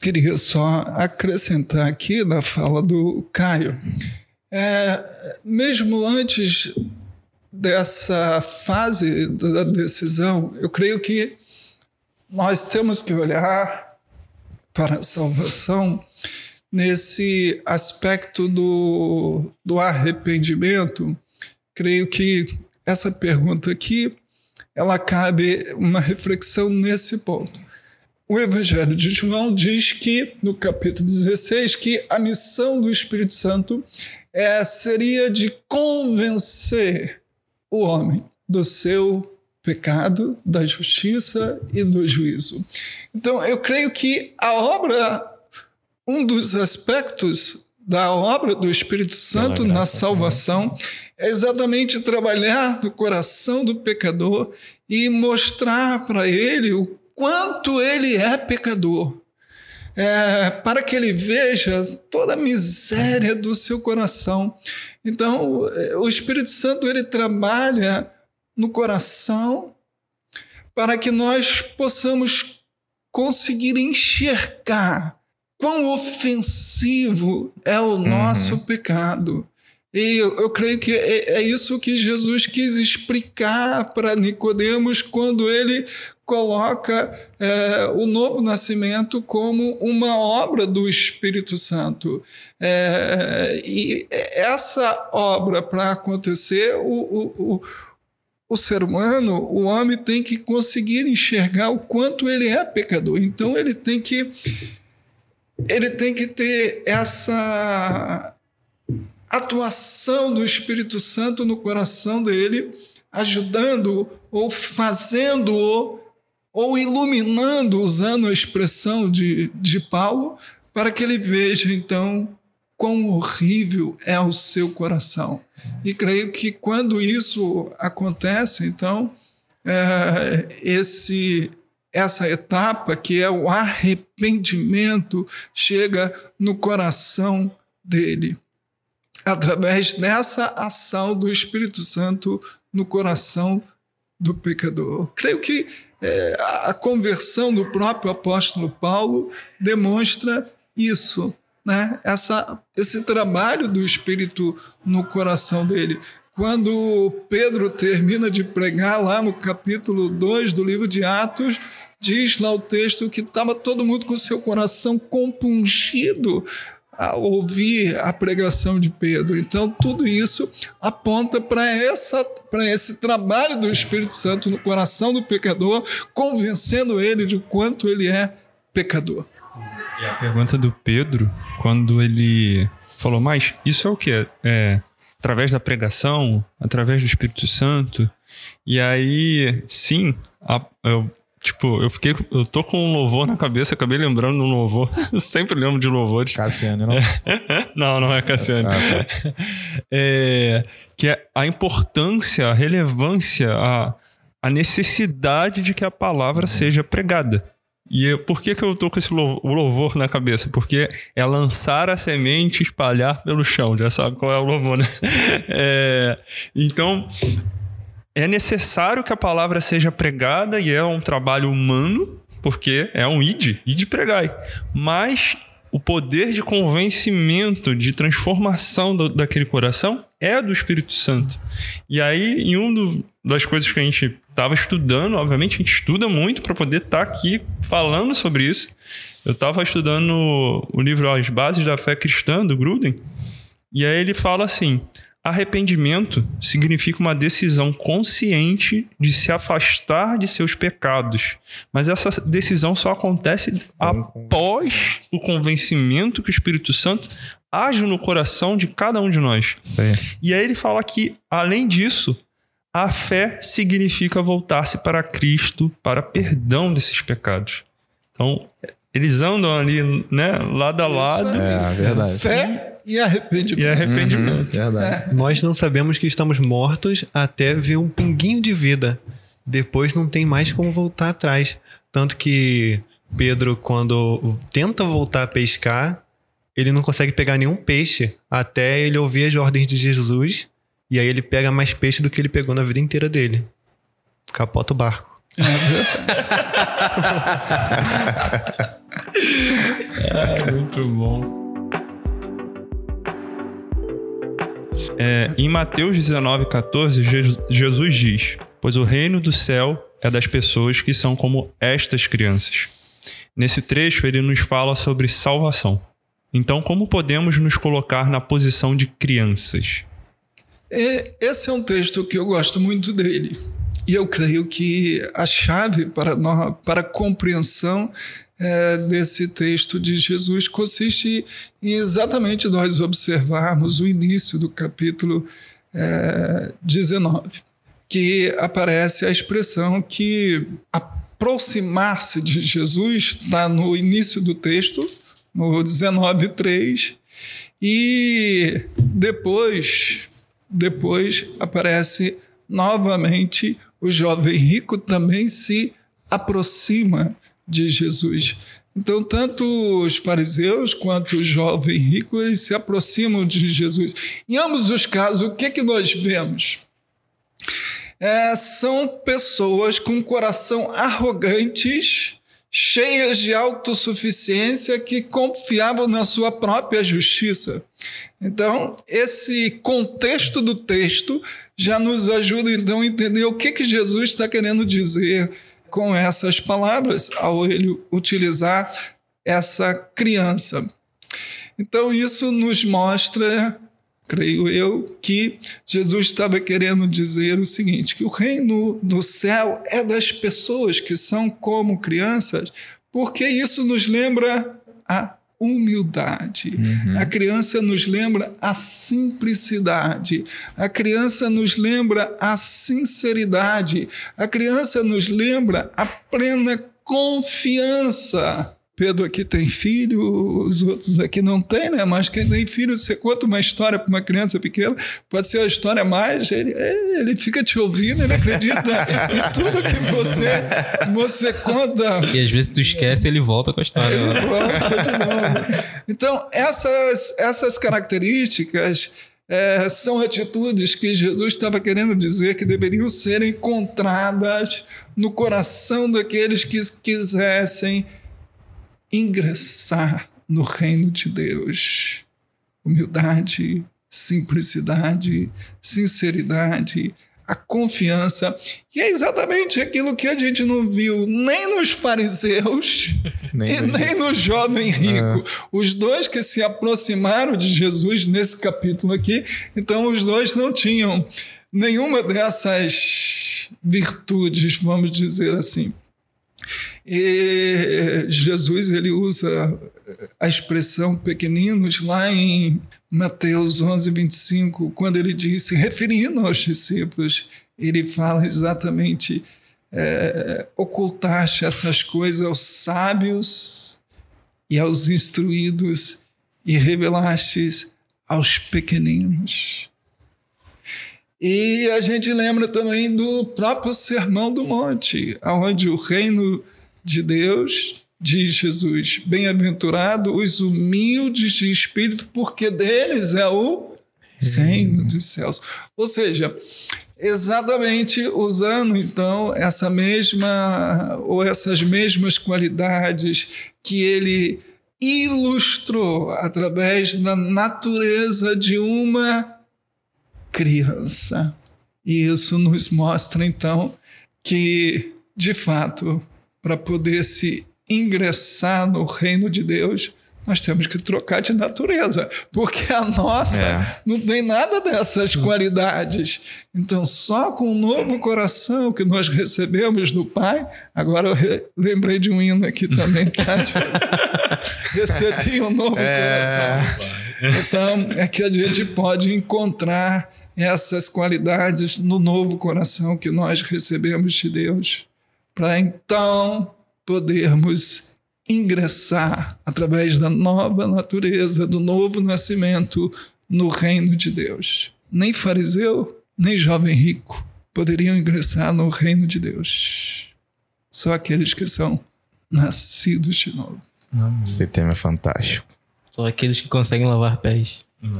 queria só acrescentar aqui na fala do Caio. É, mesmo antes dessa fase da decisão, eu creio que nós temos que olhar para a salvação nesse aspecto do, do arrependimento. Creio que essa pergunta aqui ela cabe uma reflexão nesse ponto. O Evangelho de João diz que, no capítulo 16, que a missão do Espírito Santo é, seria de convencer o homem do seu pecado, da justiça e do juízo. Então, eu creio que a obra, um dos aspectos da obra do Espírito Santo na salvação é exatamente trabalhar no coração do pecador e mostrar para ele o quanto ele é pecador. é, para que ele veja toda a miséria do seu coração. Então, o Espírito Santo ele trabalha no coração para que nós possamos conseguir enxergar quão ofensivo é o nosso uhum. pecado. E eu, eu, creio que é, é, isso que Jesus quis explicar para Nicodemos quando ele coloca é, o novo nascimento como uma obra do Espírito Santo. É, e essa obra, para acontecer, o, o, o, o ser humano, o homem, tem que conseguir enxergar o quanto ele é pecador. Então, ele tem que ele tem que ter essa atuação do Espírito Santo no coração dele, ajudando ou fazendo ou iluminando, usando a expressão de, de Paulo, para que ele veja então quão horrível é o seu coração. E creio que quando isso acontece, então, é, esse essa etapa que é o arrependimento chega no coração dele através dessa ação do Espírito Santo no coração do pecador. Creio que é, a conversão do próprio apóstolo Paulo demonstra isso, né? Essa, esse trabalho do Espírito no coração dele. Quando Pedro termina de pregar lá no capítulo 2 do livro de Atos, diz lá o texto que estava todo mundo com seu coração compungido ao ouvir a pregação de Pedro. Então, tudo isso aponta para esse trabalho do Espírito Santo no coração do pecador, convencendo ele de quanto ele é pecador. E a pergunta do Pedro, quando ele falou, mas isso é o que? É através da pregação, através do Espírito Santo? E aí, sim, a, eu Tipo, eu fiquei. Eu tô com um louvor na cabeça, acabei lembrando de um louvor. *laughs* Eu sempre lembro de louvores. Cassiano, *laughs* não? não, não é Cassiano. Ah, tá. *laughs* é, que é a importância, a relevância, a, a necessidade de que a palavra seja pregada. E por que, que eu tô com esse louvor na cabeça? Porque é lançar a semente e espalhar pelo chão. Já sabe qual é o louvor, né? É, então, é necessário que a palavra seja pregada e é um trabalho humano, porque é um id, id pregai. Mas o poder de convencimento, de transformação do, daquele coração é do Espírito Santo. E aí, em uma das coisas que a gente estava estudando, obviamente a gente estuda muito para poder estar tá aqui falando sobre isso. Eu estava estudando o livro As Bases da Fé Cristã, do Gruden, e aí ele fala assim: Arrependimento significa uma decisão consciente de se afastar de seus pecados, mas essa decisão só acontece após o convencimento que o Espírito Santo age no coração de cada um de nós. E aí ele fala que, além disso, a fé significa voltar-se para Cristo para perdão desses pecados. Então, eles andam ali, né, lado a lado. É, verdade. Fé e arrependimento. E arrependimento. Uhum, verdade. É. Nós não sabemos que estamos mortos até ver um pinguinho de vida. Depois não tem mais como voltar atrás. Tanto que Pedro, quando tenta voltar a pescar, ele não consegue pegar nenhum peixe até ele ouvir as ordens de Jesus. E aí ele pega mais peixe do que ele pegou na vida inteira dele. Capota o barco. *laughs* É, muito bom. É, em Mateus 19, 14, Jesus diz: Pois o reino do céu é das pessoas que são como estas crianças. Nesse trecho, ele nos fala sobre salvação. Então, como podemos nos colocar na posição de crianças? É, esse é um texto que eu gosto muito dele. E eu creio que a chave para, nós, para a compreensão é, desse texto de Jesus consiste em exatamente nós observarmos o início do capítulo é, 19, que aparece a expressão que aproximar-se de Jesus está no início do texto, no 19:3, e depois depois aparece novamente o jovem rico também se aproxima de Jesus. Então, tanto os fariseus quanto o jovem rico, eles se aproximam de Jesus. Em ambos os casos, o que, que nós vemos? É, são pessoas com coração arrogantes, cheias de autossuficiência, que confiavam na sua própria justiça. Então, esse contexto do texto já nos ajuda então a entender o que, que Jesus está querendo dizer com essas palavras ao ele utilizar essa criança. Então, isso nos mostra, creio eu, que Jesus estava querendo dizer o seguinte: que o reino do céu é das pessoas que são como crianças, porque isso nos lembra a humildade. Uhum. A criança nos lembra a simplicidade. A criança nos lembra a sinceridade. A criança nos lembra a plena confiança. Pedro aqui tem filho, os outros aqui não tem, né? Mas quem tem filho, você conta uma história para uma criança pequena, pode ser a história mais, ele, ele fica te ouvindo, ele acredita em *laughs* tudo que você, você conta. E às vezes tu esquece ele volta com a história. Ele volta de novo. Então, essas, essas características é, são atitudes que Jesus estava querendo dizer que deveriam ser encontradas no coração daqueles que quisessem ingressar no reino de Deus. Humildade, simplicidade, sinceridade, a confiança. E é exatamente aquilo que a gente não viu nem nos fariseus *laughs* nem e nem no jovem rico. É. Os dois que se aproximaram de Jesus nesse capítulo aqui, então os dois não tinham nenhuma dessas virtudes, vamos dizer assim. E Jesus ele usa a expressão pequeninos lá em Mateus 11, 25, quando ele disse, referindo aos discípulos, ele fala exatamente: é, ocultaste essas coisas aos sábios e aos instruídos e revelastes aos pequeninos. E a gente lembra também do próprio Sermão do Monte, onde o reino de Deus, diz Jesus: Bem-aventurado os humildes de espírito, porque deles é o reino dos céus. Ou seja, exatamente usando então essa mesma ou essas mesmas qualidades que ele ilustrou através da natureza de uma criança. E isso nos mostra então que, de fato, para poder se ingressar no reino de Deus, nós temos que trocar de natureza, porque a nossa é. não tem nada dessas qualidades. Então, só com o novo coração que nós recebemos do Pai, agora eu lembrei de um hino aqui também, *laughs* Tati. Recebi um novo é. coração. Então, é que a gente pode encontrar essas qualidades no novo coração que nós recebemos de Deus para então podermos ingressar através da nova natureza, do novo nascimento no reino de Deus. Nem fariseu, nem jovem rico poderiam ingressar no reino de Deus. Só aqueles que são nascidos de novo. Esse tema é fantástico. Só aqueles que conseguem lavar pés. É.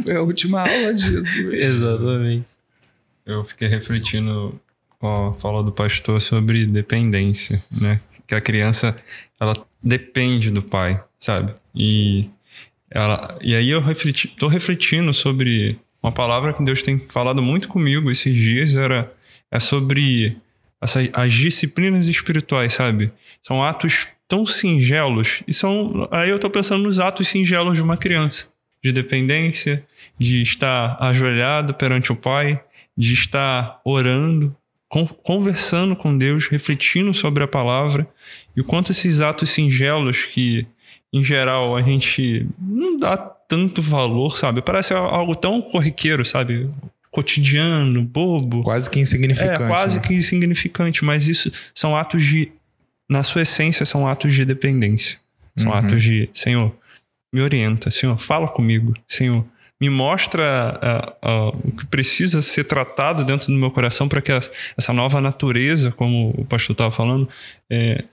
*laughs* Foi a última aula de Jesus. Exatamente. Eu fiquei refletindo fala do pastor sobre dependência, né? Que a criança, ela depende do pai, sabe? E, ela, e aí eu refleti, tô refletindo sobre uma palavra que Deus tem falado muito comigo esses dias, era é sobre essa, as disciplinas espirituais, sabe? São atos tão singelos e são aí eu tô pensando nos atos singelos de uma criança, de dependência, de estar ajoelhado perante o pai, de estar orando, conversando com Deus, refletindo sobre a palavra e o quanto esses atos singelos que, em geral, a gente não dá tanto valor, sabe? Parece algo tão corriqueiro, sabe? Cotidiano, bobo. Quase que insignificante. É, quase né? que insignificante, mas isso são atos de, na sua essência, são atos de dependência. São uhum. atos de, Senhor, me orienta, Senhor, fala comigo, Senhor, me mostra uh, uh, o que precisa ser tratado dentro do meu coração para que essa nova natureza, como o pastor estava falando, é,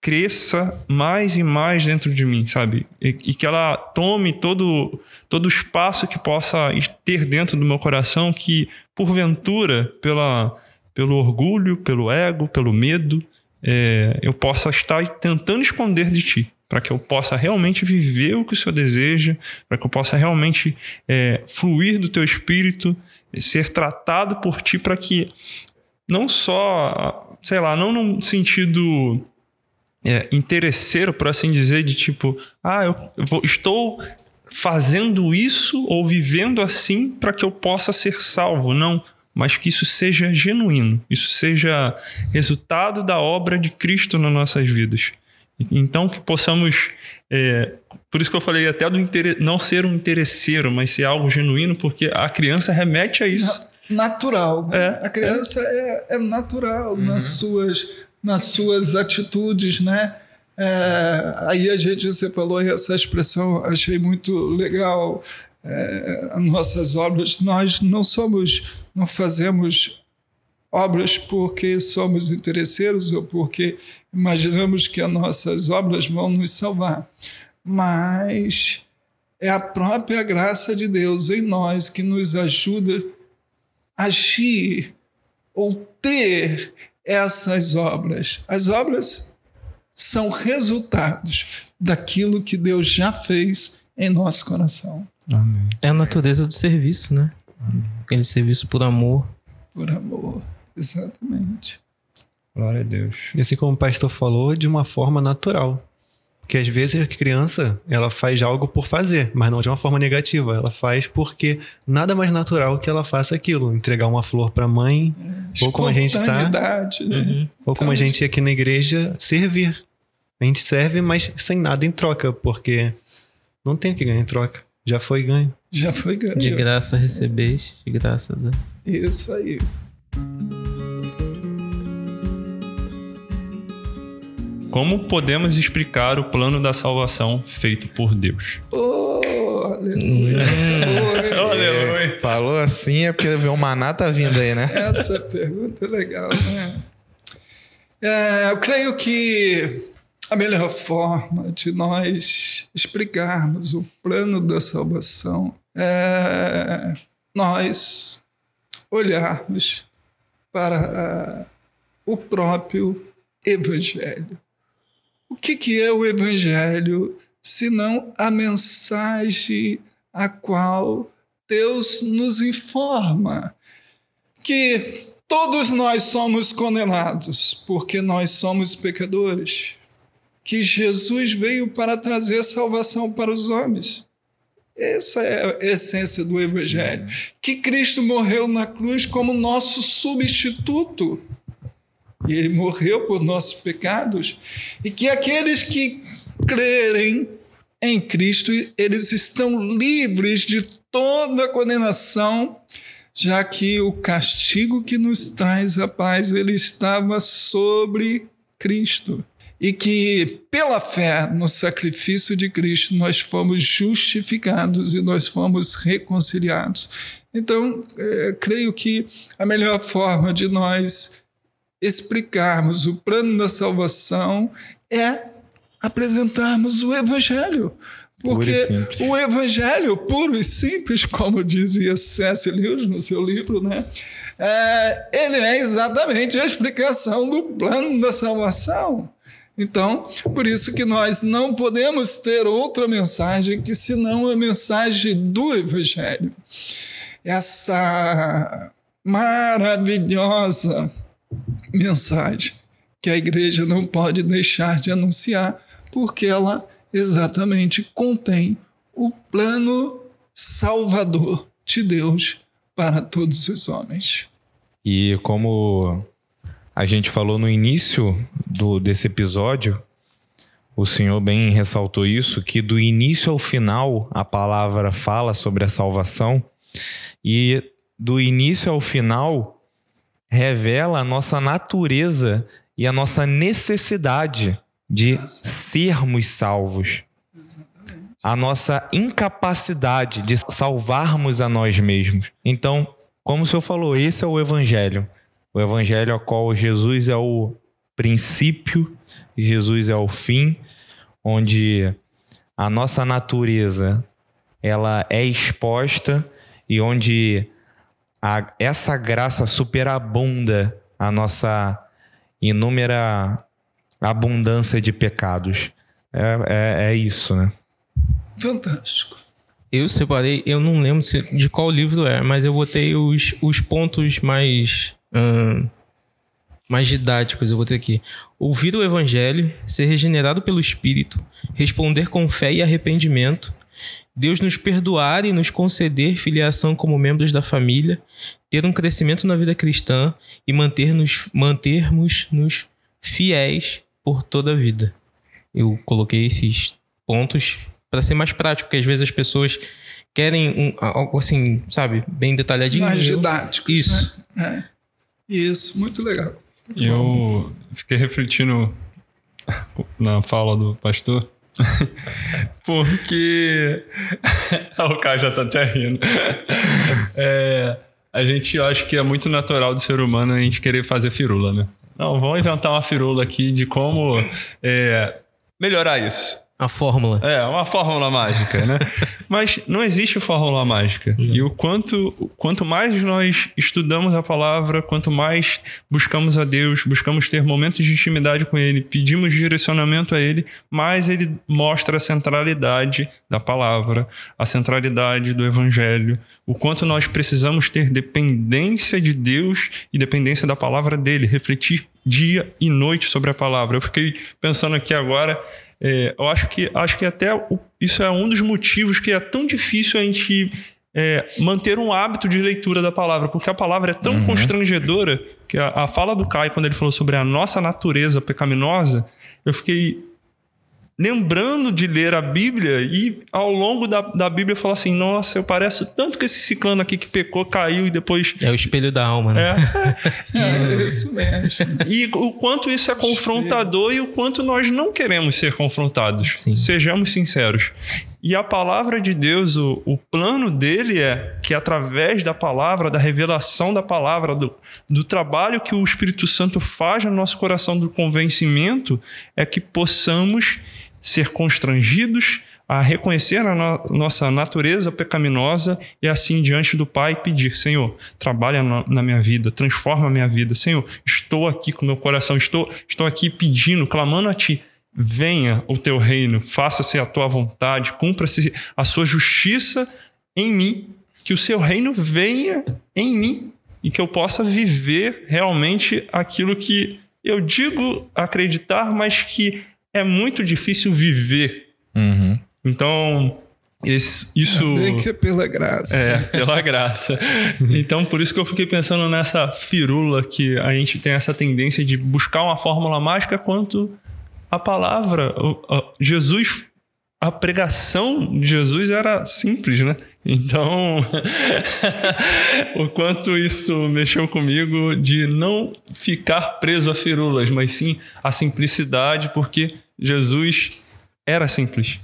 cresça mais e mais dentro de mim, sabe? E, e, que ela tome todo, todo o espaço que possa ter dentro do meu coração, que porventura, pela, pelo orgulho, pelo ego, pelo medo, é, eu possa estar tentando esconder de ti. Para que eu possa realmente viver o que o Senhor deseja, para que eu possa realmente é, fluir do teu espírito, ser tratado por ti, para que não só, sei lá, não num sentido é, interesseiro, por assim dizer, de tipo, ah, eu vou, estou fazendo isso ou vivendo assim para que eu possa ser salvo. Não, mas que isso seja genuíno, isso seja resultado da obra de Cristo nas nossas vidas. Então que possamos, é, por isso que eu falei até do não ser um interesseiro, mas ser algo genuíno, porque a criança remete a isso. Natural. Né? É, a criança é, é natural uhum. nas suas nas suas atitudes, né? É, aí a gente, você falou essa expressão, achei muito legal. É, as nossas obras, nós não somos, não fazemos obras porque somos interesseiros ou porque imaginamos que as nossas obras vão nos salvar, mas é a própria graça de Deus em nós que nos ajuda a agir ou ter essas obras. As obras são resultados daquilo que Deus já fez em nosso coração. Amém. É a natureza do serviço, né? Amém. Aquele serviço por amor. Por amor, exatamente. Glória a Deus. E assim como o pastor falou, de uma forma natural. Porque às vezes a criança, ela faz algo por fazer, mas não de uma forma negativa. Ela faz porque nada mais natural que ela faça aquilo. Entregar uma flor para a mãe, é, ou como a gente tá. Né? Uhum. Ou como a gente aqui na igreja, servir. A gente serve, mas sem nada em troca, porque não tem o que ganhar em troca. Já foi ganho. Já foi ganho. De graça recebeis, de graça dá. Isso aí. Como podemos explicar o plano da salvação feito por Deus? Oh, aleluia. Hum. aleluia. Falou assim é porque o maná tá vindo aí, né? Essa pergunta é legal, né? É, eu creio que a melhor forma de nós explicarmos o plano da salvação é nós olharmos para o próprio Evangelho. O que, que é o Evangelho, senão a mensagem a qual Deus nos informa que todos nós somos condenados porque nós somos pecadores, que Jesus veio para trazer salvação para os homens. Essa é a essência do Evangelho. Que Cristo morreu na cruz como nosso substituto e ele morreu por nossos pecados, e que aqueles que crerem em Cristo, eles estão livres de toda condenação, já que o castigo que nos traz a paz, ele estava sobre Cristo. E que pela fé no sacrifício de Cristo nós fomos justificados e nós fomos reconciliados. Então, é, creio que a melhor forma de nós explicarmos o plano da salvação é apresentarmos o Evangelho. Porque o Evangelho, puro e simples, como dizia C.S. Lewis no seu livro, né? É, ele é exatamente a explicação do plano da salvação. Então, por isso que nós não podemos ter outra mensagem que senão a mensagem do Evangelho. Essa maravilhosa mensagem que a igreja não pode deixar de anunciar, porque ela exatamente contém o plano salvador de Deus para todos os homens. E como a gente falou no início do, desse episódio, o Senhor bem ressaltou isso, que do início ao final a palavra fala sobre a salvação, e do início ao final revela a nossa natureza e a nossa necessidade de sermos salvos. A nossa incapacidade de salvarmos a nós mesmos. Então, como o senhor falou, esse é o evangelho. O evangelho ao qual Jesus é o princípio Jesus é o fim, onde a nossa natureza ela é exposta e onde a, essa graça superabunda a nossa inúmera abundância de pecados. É, é, é isso, né? Fantástico. Eu separei, eu não lembro se- de qual livro é, mas eu botei os, os pontos mais. Mais didáticos, eu botei aqui. Ouvir o evangelho, ser regenerado pelo Espírito, responder com fé e arrependimento, Deus nos perdoar e nos conceder filiação como membros da família, ter um crescimento na vida cristã e manter-nos mantermos-nos fiéis por toda a vida. Eu coloquei esses pontos para ser mais prático, porque às vezes as pessoas querem um, algo assim, sabe, bem detalhadinho. Mais didáticos. Isso. Né? É. Isso, muito legal. Eu fiquei refletindo na fala do pastor, *laughs* porque. *laughs* o Caio já tá até rindo. É, a gente acha que é muito natural do ser humano a gente querer fazer firula, né? Não, vamos inventar uma firula aqui de como é, melhorar isso. A fórmula. É, uma fórmula mágica, né? *laughs* Mas não existe fórmula mágica. E o quanto, quanto mais nós estudamos a palavra, quanto mais buscamos a Deus, buscamos ter momentos de intimidade com Ele, pedimos direcionamento a Ele, mais Ele mostra a centralidade da palavra, a centralidade do Evangelho, o quanto nós precisamos ter dependência de Deus e dependência da palavra dele, refletir dia e noite sobre a palavra. Eu fiquei pensando aqui agora. É, eu acho que acho que até o- isso é um dos motivos que é tão difícil a gente é, manter um hábito de leitura da palavra, porque a palavra é tão constrangedora que a, a fala do Caio, quando ele falou sobre a nossa natureza pecaminosa, eu fiquei lembrando de ler a Bíblia e ao longo da, da Bíblia falar assim: nossa, eu pareço tanto que esse ciclano aqui que pecou, caiu e depois. É o espelho da alma, né? É, *laughs* É isso mesmo. e o quanto isso é confrontador e o quanto nós não queremos ser confrontados. Sim. Sejamos sinceros. E a palavra de Deus, o, o plano dele é que através da palavra, da revelação da palavra, do, do trabalho que o Espírito Santo faz no nosso coração, do convencimento, é que possamos ser constrangidos a reconhecer a no- nossa natureza pecaminosa e assim diante do Pai pedir: Senhor, trabalha na, minha vida, transforma a minha vida. Senhor, estou aqui com meu coração, estou, estou aqui pedindo, clamando a Ti. Venha o teu reino, faça-se a tua vontade, cumpra-se a sua justiça em mim, que o seu reino venha em mim e que eu possa viver realmente aquilo que eu digo acreditar, mas que é muito difícil viver. Uhum. Então, esse- isso. Bem que é pela graça. É, pela graça. Então, por isso que eu fiquei pensando nessa firula que a gente tem essa tendência de buscar uma fórmula mágica quanto a palavra. Jesus, a pregação de Jesus era simples, né? Então, *laughs* o quanto isso mexeu comigo de não ficar preso a firulas, mas sim a simplicidade, porque Jesus era simples.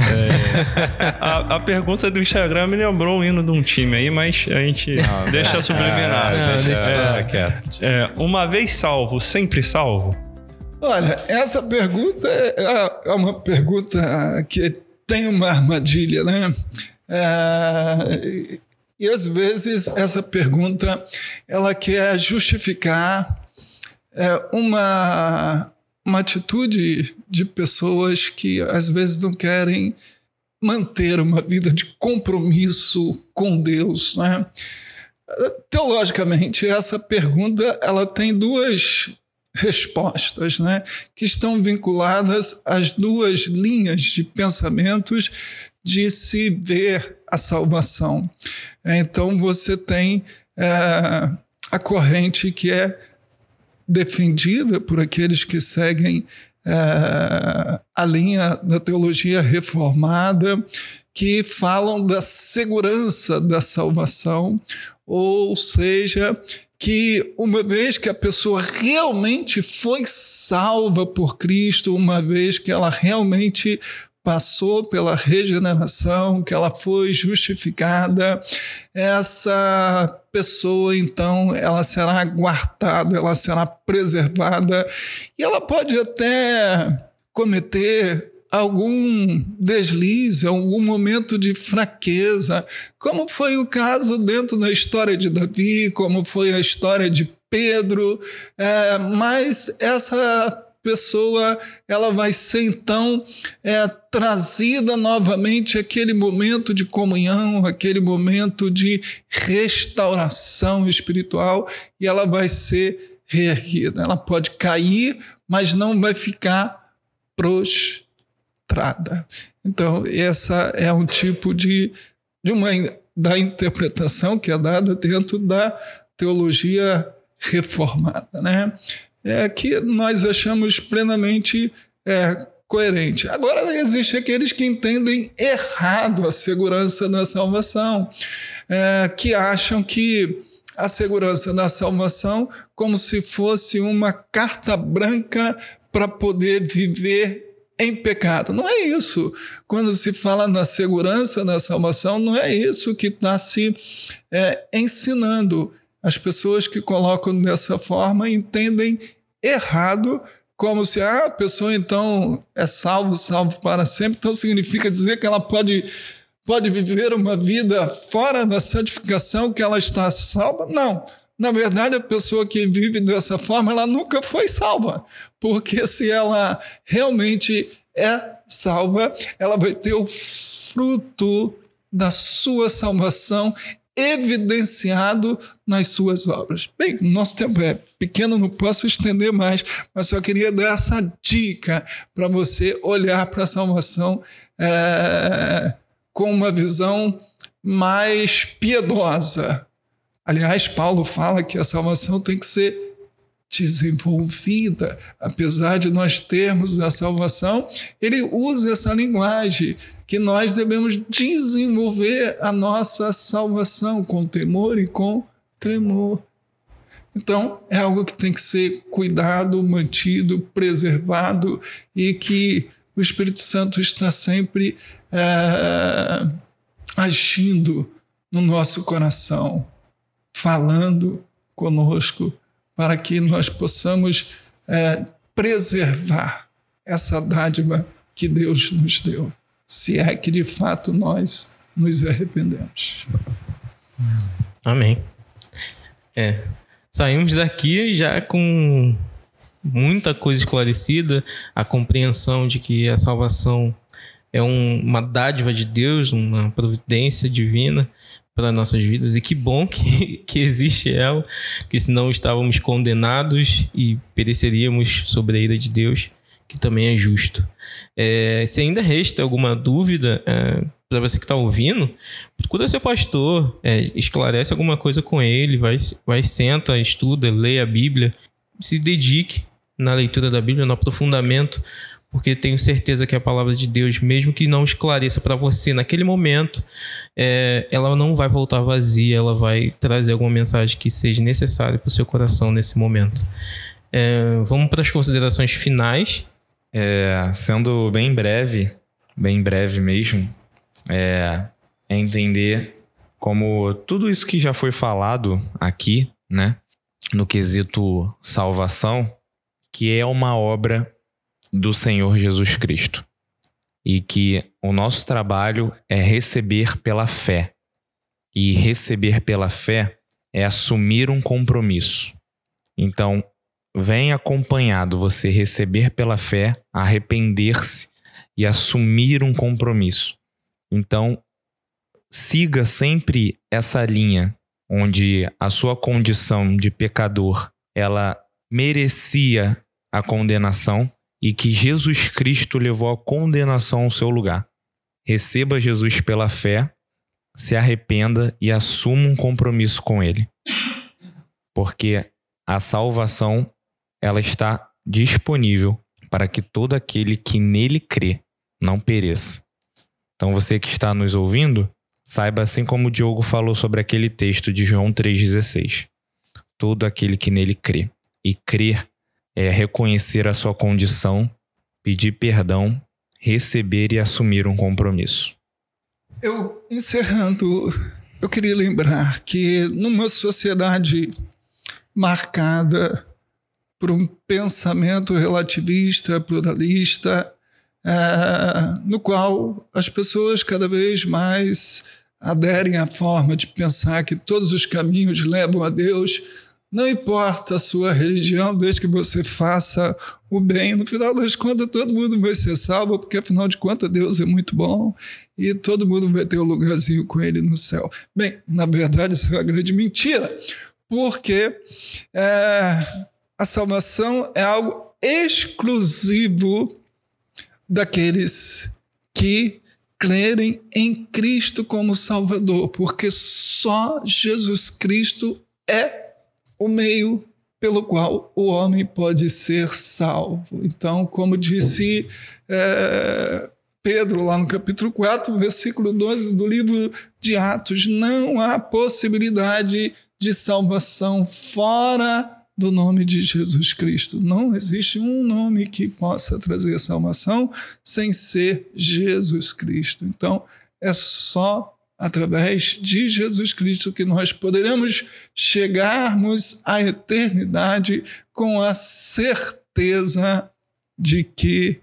*laughs* A, a pergunta do Instagram me lembrou o hino de um time aí, mas a gente *laughs* deixa subliminar. Não, deixa- É, quieto. é, uma vez salvo, sempre salvo? Olha, essa pergunta é é uma pergunta que tem uma armadilha, né? É, e às vezes essa pergunta ela quer justificar é, uma, uma atitude de pessoas que às vezes não querem manter uma vida de compromisso com Deus, né? Teologicamente, essa pergunta ela tem duas respostas, né, que estão vinculadas às duas linhas de pensamentos de se ver a salvação. Então você tem é, a corrente que é defendida por aqueles que seguem é, a linha da teologia reformada, que falam da segurança da salvação, ou seja, que uma vez que a pessoa realmente foi salva por Cristo, uma vez que ela realmente passou pela regeneração, que ela foi justificada, essa pessoa então ela será guardada, ela será preservada e ela pode até cometer algum deslize, algum momento de fraqueza, como foi o caso dentro da história de Davi, como foi a história de Pedro, é, mas essa pessoa ela vai ser então é, trazida novamente aquele momento de comunhão, aquele momento de restauração espiritual e ela vai ser reerguida. Ela pode cair, mas não vai ficar prostrada. Então, essa é um tipo de, de uma da interpretação que é dada dentro da teologia reformada, né? É, que nós achamos plenamente é, coerente. Agora, existem aqueles que entendem errado a segurança da salvação, é, que acham que a segurança da salvação como se fosse uma carta branca para poder viver em pecado. Não é isso. Quando se fala na segurança da salvação, não é isso que está se é, ensinando. As pessoas que colocam dessa forma entendem errado, como se ah, a pessoa então é salvo, salvo para sempre, então significa dizer que ela pode, pode viver uma vida fora da santificação, que ela está salva. Não. Na verdade, a pessoa que vive dessa forma, ela nunca foi salva, porque se ela realmente é salva, ela vai ter o fruto da sua salvação evidenciado nas suas obras. Bem, nosso tempo é pequeno, não posso estender mais, mas só queria dar essa dica para você olhar para a salvação é, com uma visão mais piedosa. Aliás, Paulo fala que a salvação tem que ser desenvolvida. Apesar de nós termos a salvação, ele usa essa linguagem que nós devemos desenvolver a nossa salvação com temor e com tremor. Então, é algo que tem que ser cuidado, mantido, preservado e que o Espírito Santo está sempre é, agindo no nosso coração, falando conosco, para que nós possamos é, preservar essa dádiva que Deus nos deu se é que de fato nós nos arrependemos. Amém. É. Saímos daqui já com muita coisa esclarecida, a compreensão de que a salvação é um, uma dádiva de Deus, uma providência divina para nossas vidas e que bom que, *laughs* que existe ela, que senão estávamos condenados e pereceríamos sobre a ira de Deus que também é justo. É, se ainda resta alguma dúvida é, para você que está ouvindo, procura seu pastor, é, esclarece alguma coisa com ele, vai, vai senta, estuda, lê a Bíblia, se dedique na leitura da Bíblia, no aprofundamento, porque tenho certeza que a palavra de Deus, mesmo que não esclareça para você naquele momento, é, ela não vai voltar vazia, ela vai trazer alguma mensagem que seja necessária para o seu coração nesse momento. É, vamos para as considerações finais. É, sendo bem breve, bem breve mesmo, é, é entender como tudo isso que já foi falado aqui, né, no quesito salvação, que é uma obra do Senhor Jesus Cristo. E que o nosso trabalho é receber pela fé. E receber pela fé é assumir um compromisso. Então, vem acompanhado você receber pela fé, arrepender-se e assumir um compromisso. Então, siga sempre essa linha onde a sua condição de pecador, ela merecia a condenação e que Jesus Cristo levou a condenação ao seu lugar. Receba Jesus pela fé, se arrependa e assuma um compromisso com ele. Porque a salvação ela está disponível para que todo aquele que nele crê não pereça. Então você que está nos ouvindo, saiba assim como o Diogo falou sobre aquele texto de João 3,16. Todo aquele que nele crê. E crer é reconhecer a sua condição, pedir perdão receber e assumir um compromisso. Eu, encerrando, eu queria lembrar que numa sociedade marcada por um pensamento relativista, pluralista, é, no qual as pessoas cada vez mais aderem à forma de pensar que todos os caminhos levam a Deus, não importa a sua religião, desde que você faça o bem. No final das contas, todo mundo vai ser salvo, porque afinal de contas, Deus é muito bom e todo mundo vai ter um lugarzinho com ele no céu. Bem, na verdade, isso é uma grande mentira, porque é, a salvação é algo exclusivo daqueles que crerem em Cristo como Salvador, porque só Jesus Cristo é o meio pelo qual o homem pode ser salvo. Então, como disse é, Pedro, lá no capítulo 4, versículo 12 do livro de Atos, não há possibilidade de salvação fora do nome de Jesus Cristo. Não existe um nome que possa trazer salvação sem ser Jesus Cristo. Então, é só através de Jesus Cristo que nós poderemos chegarmos à eternidade com a certeza de que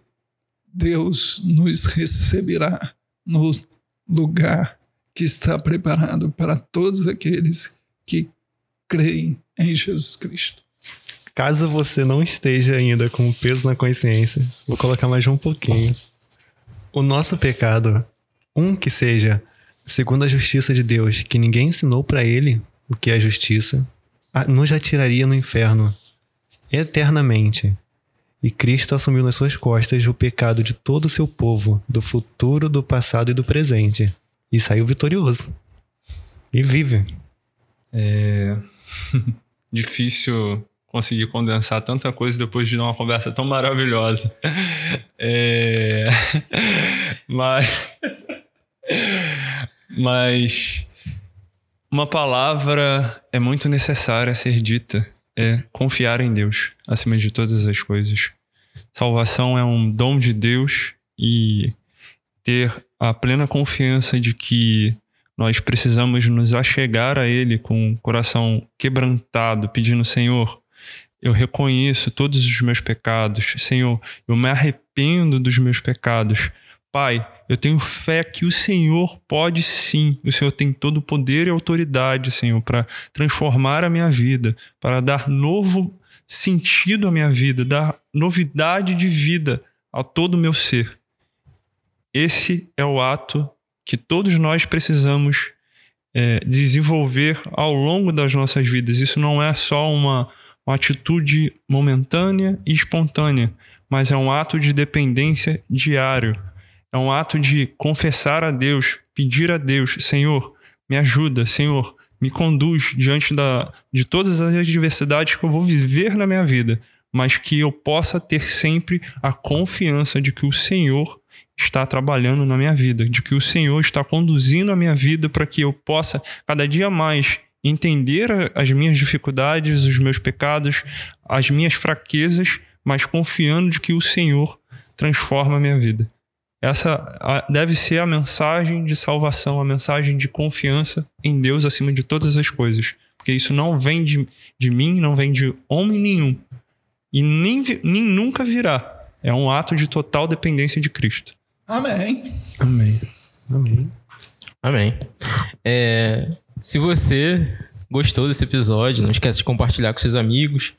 Deus nos receberá no lugar que está preparado para todos aqueles que creem em Jesus Cristo. Caso você não esteja ainda com o peso na consciência, vou colocar mais um pouquinho. O nosso pecado, um que seja segundo a justiça de Deus, que ninguém ensinou para ele o que é justiça, nos atiraria no inferno eternamente. E Cristo assumiu nas suas costas o pecado de todo o seu povo, do futuro, do passado e do presente. E saiu vitorioso. E vive. É *laughs* difícil conseguir condensar tanta coisa depois de uma conversa tão maravilhosa. É... *laughs* Mas. Mas. Uma palavra é muito necessária a ser dita. É confiar em Deus acima de todas as coisas. Salvação é um dom de Deus e ter a plena confiança de que nós precisamos nos achegar a Ele com o coração quebrantado, pedindo: Senhor, eu reconheço todos os meus pecados. Senhor, eu me arrependo dos meus pecados. Pai, eu tenho fé que o Senhor pode sim. O Senhor tem todo o poder e autoridade, Senhor, para transformar a minha vida, para dar novo sentido à minha vida, dar novidade de vida a todo o meu ser. Esse é o ato que todos nós precisamos é, desenvolver ao longo das nossas vidas. Isso não é só uma, uma atitude momentânea e espontânea, mas é um ato de dependência diário. É um ato de confessar a Deus, pedir a Deus, Senhor, me ajuda, Senhor, me conduz diante da, de todas as adversidades que eu vou viver na minha vida, mas que eu possa ter sempre a confiança de que o Senhor está trabalhando na minha vida, de que o Senhor está conduzindo a minha vida para que eu possa cada dia mais entender as minhas dificuldades, os meus pecados, as minhas fraquezas, mas confiando de que o Senhor transforma a minha vida. Essa deve ser a mensagem de salvação, a mensagem de confiança em Deus acima de todas as coisas. Porque isso não vem de, de mim, não vem de homem nenhum. E nem, nem nunca virá. É um ato de total dependência de Cristo. Amém. Amém. Amém. Amém. É, se você gostou desse episódio, não esquece de compartilhar com seus amigos.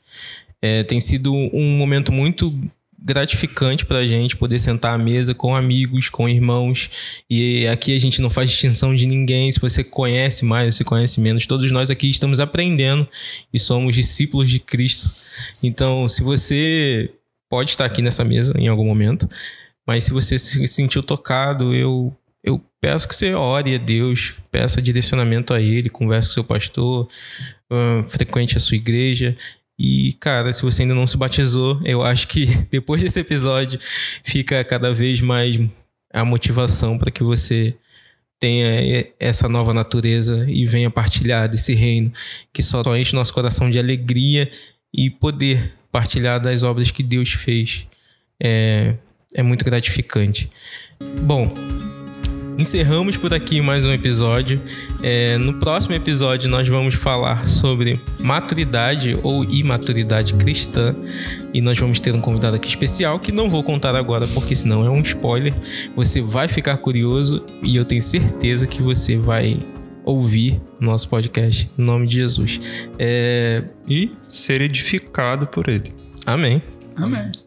É, tem sido um momento muito gratificante pra gente poder sentar à mesa com amigos, com irmãos. E aqui a gente não faz distinção de ninguém. Se você conhece mais, se conhece menos, todos nós aqui estamos aprendendo e somos discípulos de Cristo. Então, se você pode estar aqui nessa mesa em algum momento, mas se você se sentiu tocado, eu peço que você ore a Deus, peça direcionamento a Ele, converse com seu pastor, uh, frequente a sua igreja. E, cara, se você ainda não se batizou, eu acho que *laughs* depois desse episódio fica cada vez mais a motivação para que você tenha essa nova natureza e venha partilhar desse reino que só enche nosso coração de alegria e poder partilhar das obras que Deus fez é, é muito gratificante. Bom, encerramos por aqui mais um episódio. É, no próximo episódio, nós vamos falar sobre maturidade ou imaturidade cristã. E nós vamos ter um convidado aqui especial que não vou contar agora, porque senão é um spoiler. Você vai ficar curioso e eu tenho certeza que você vai ouvir nosso podcast. Em nome de Jesus. É, E ser edificado por ele. Amém. Amém.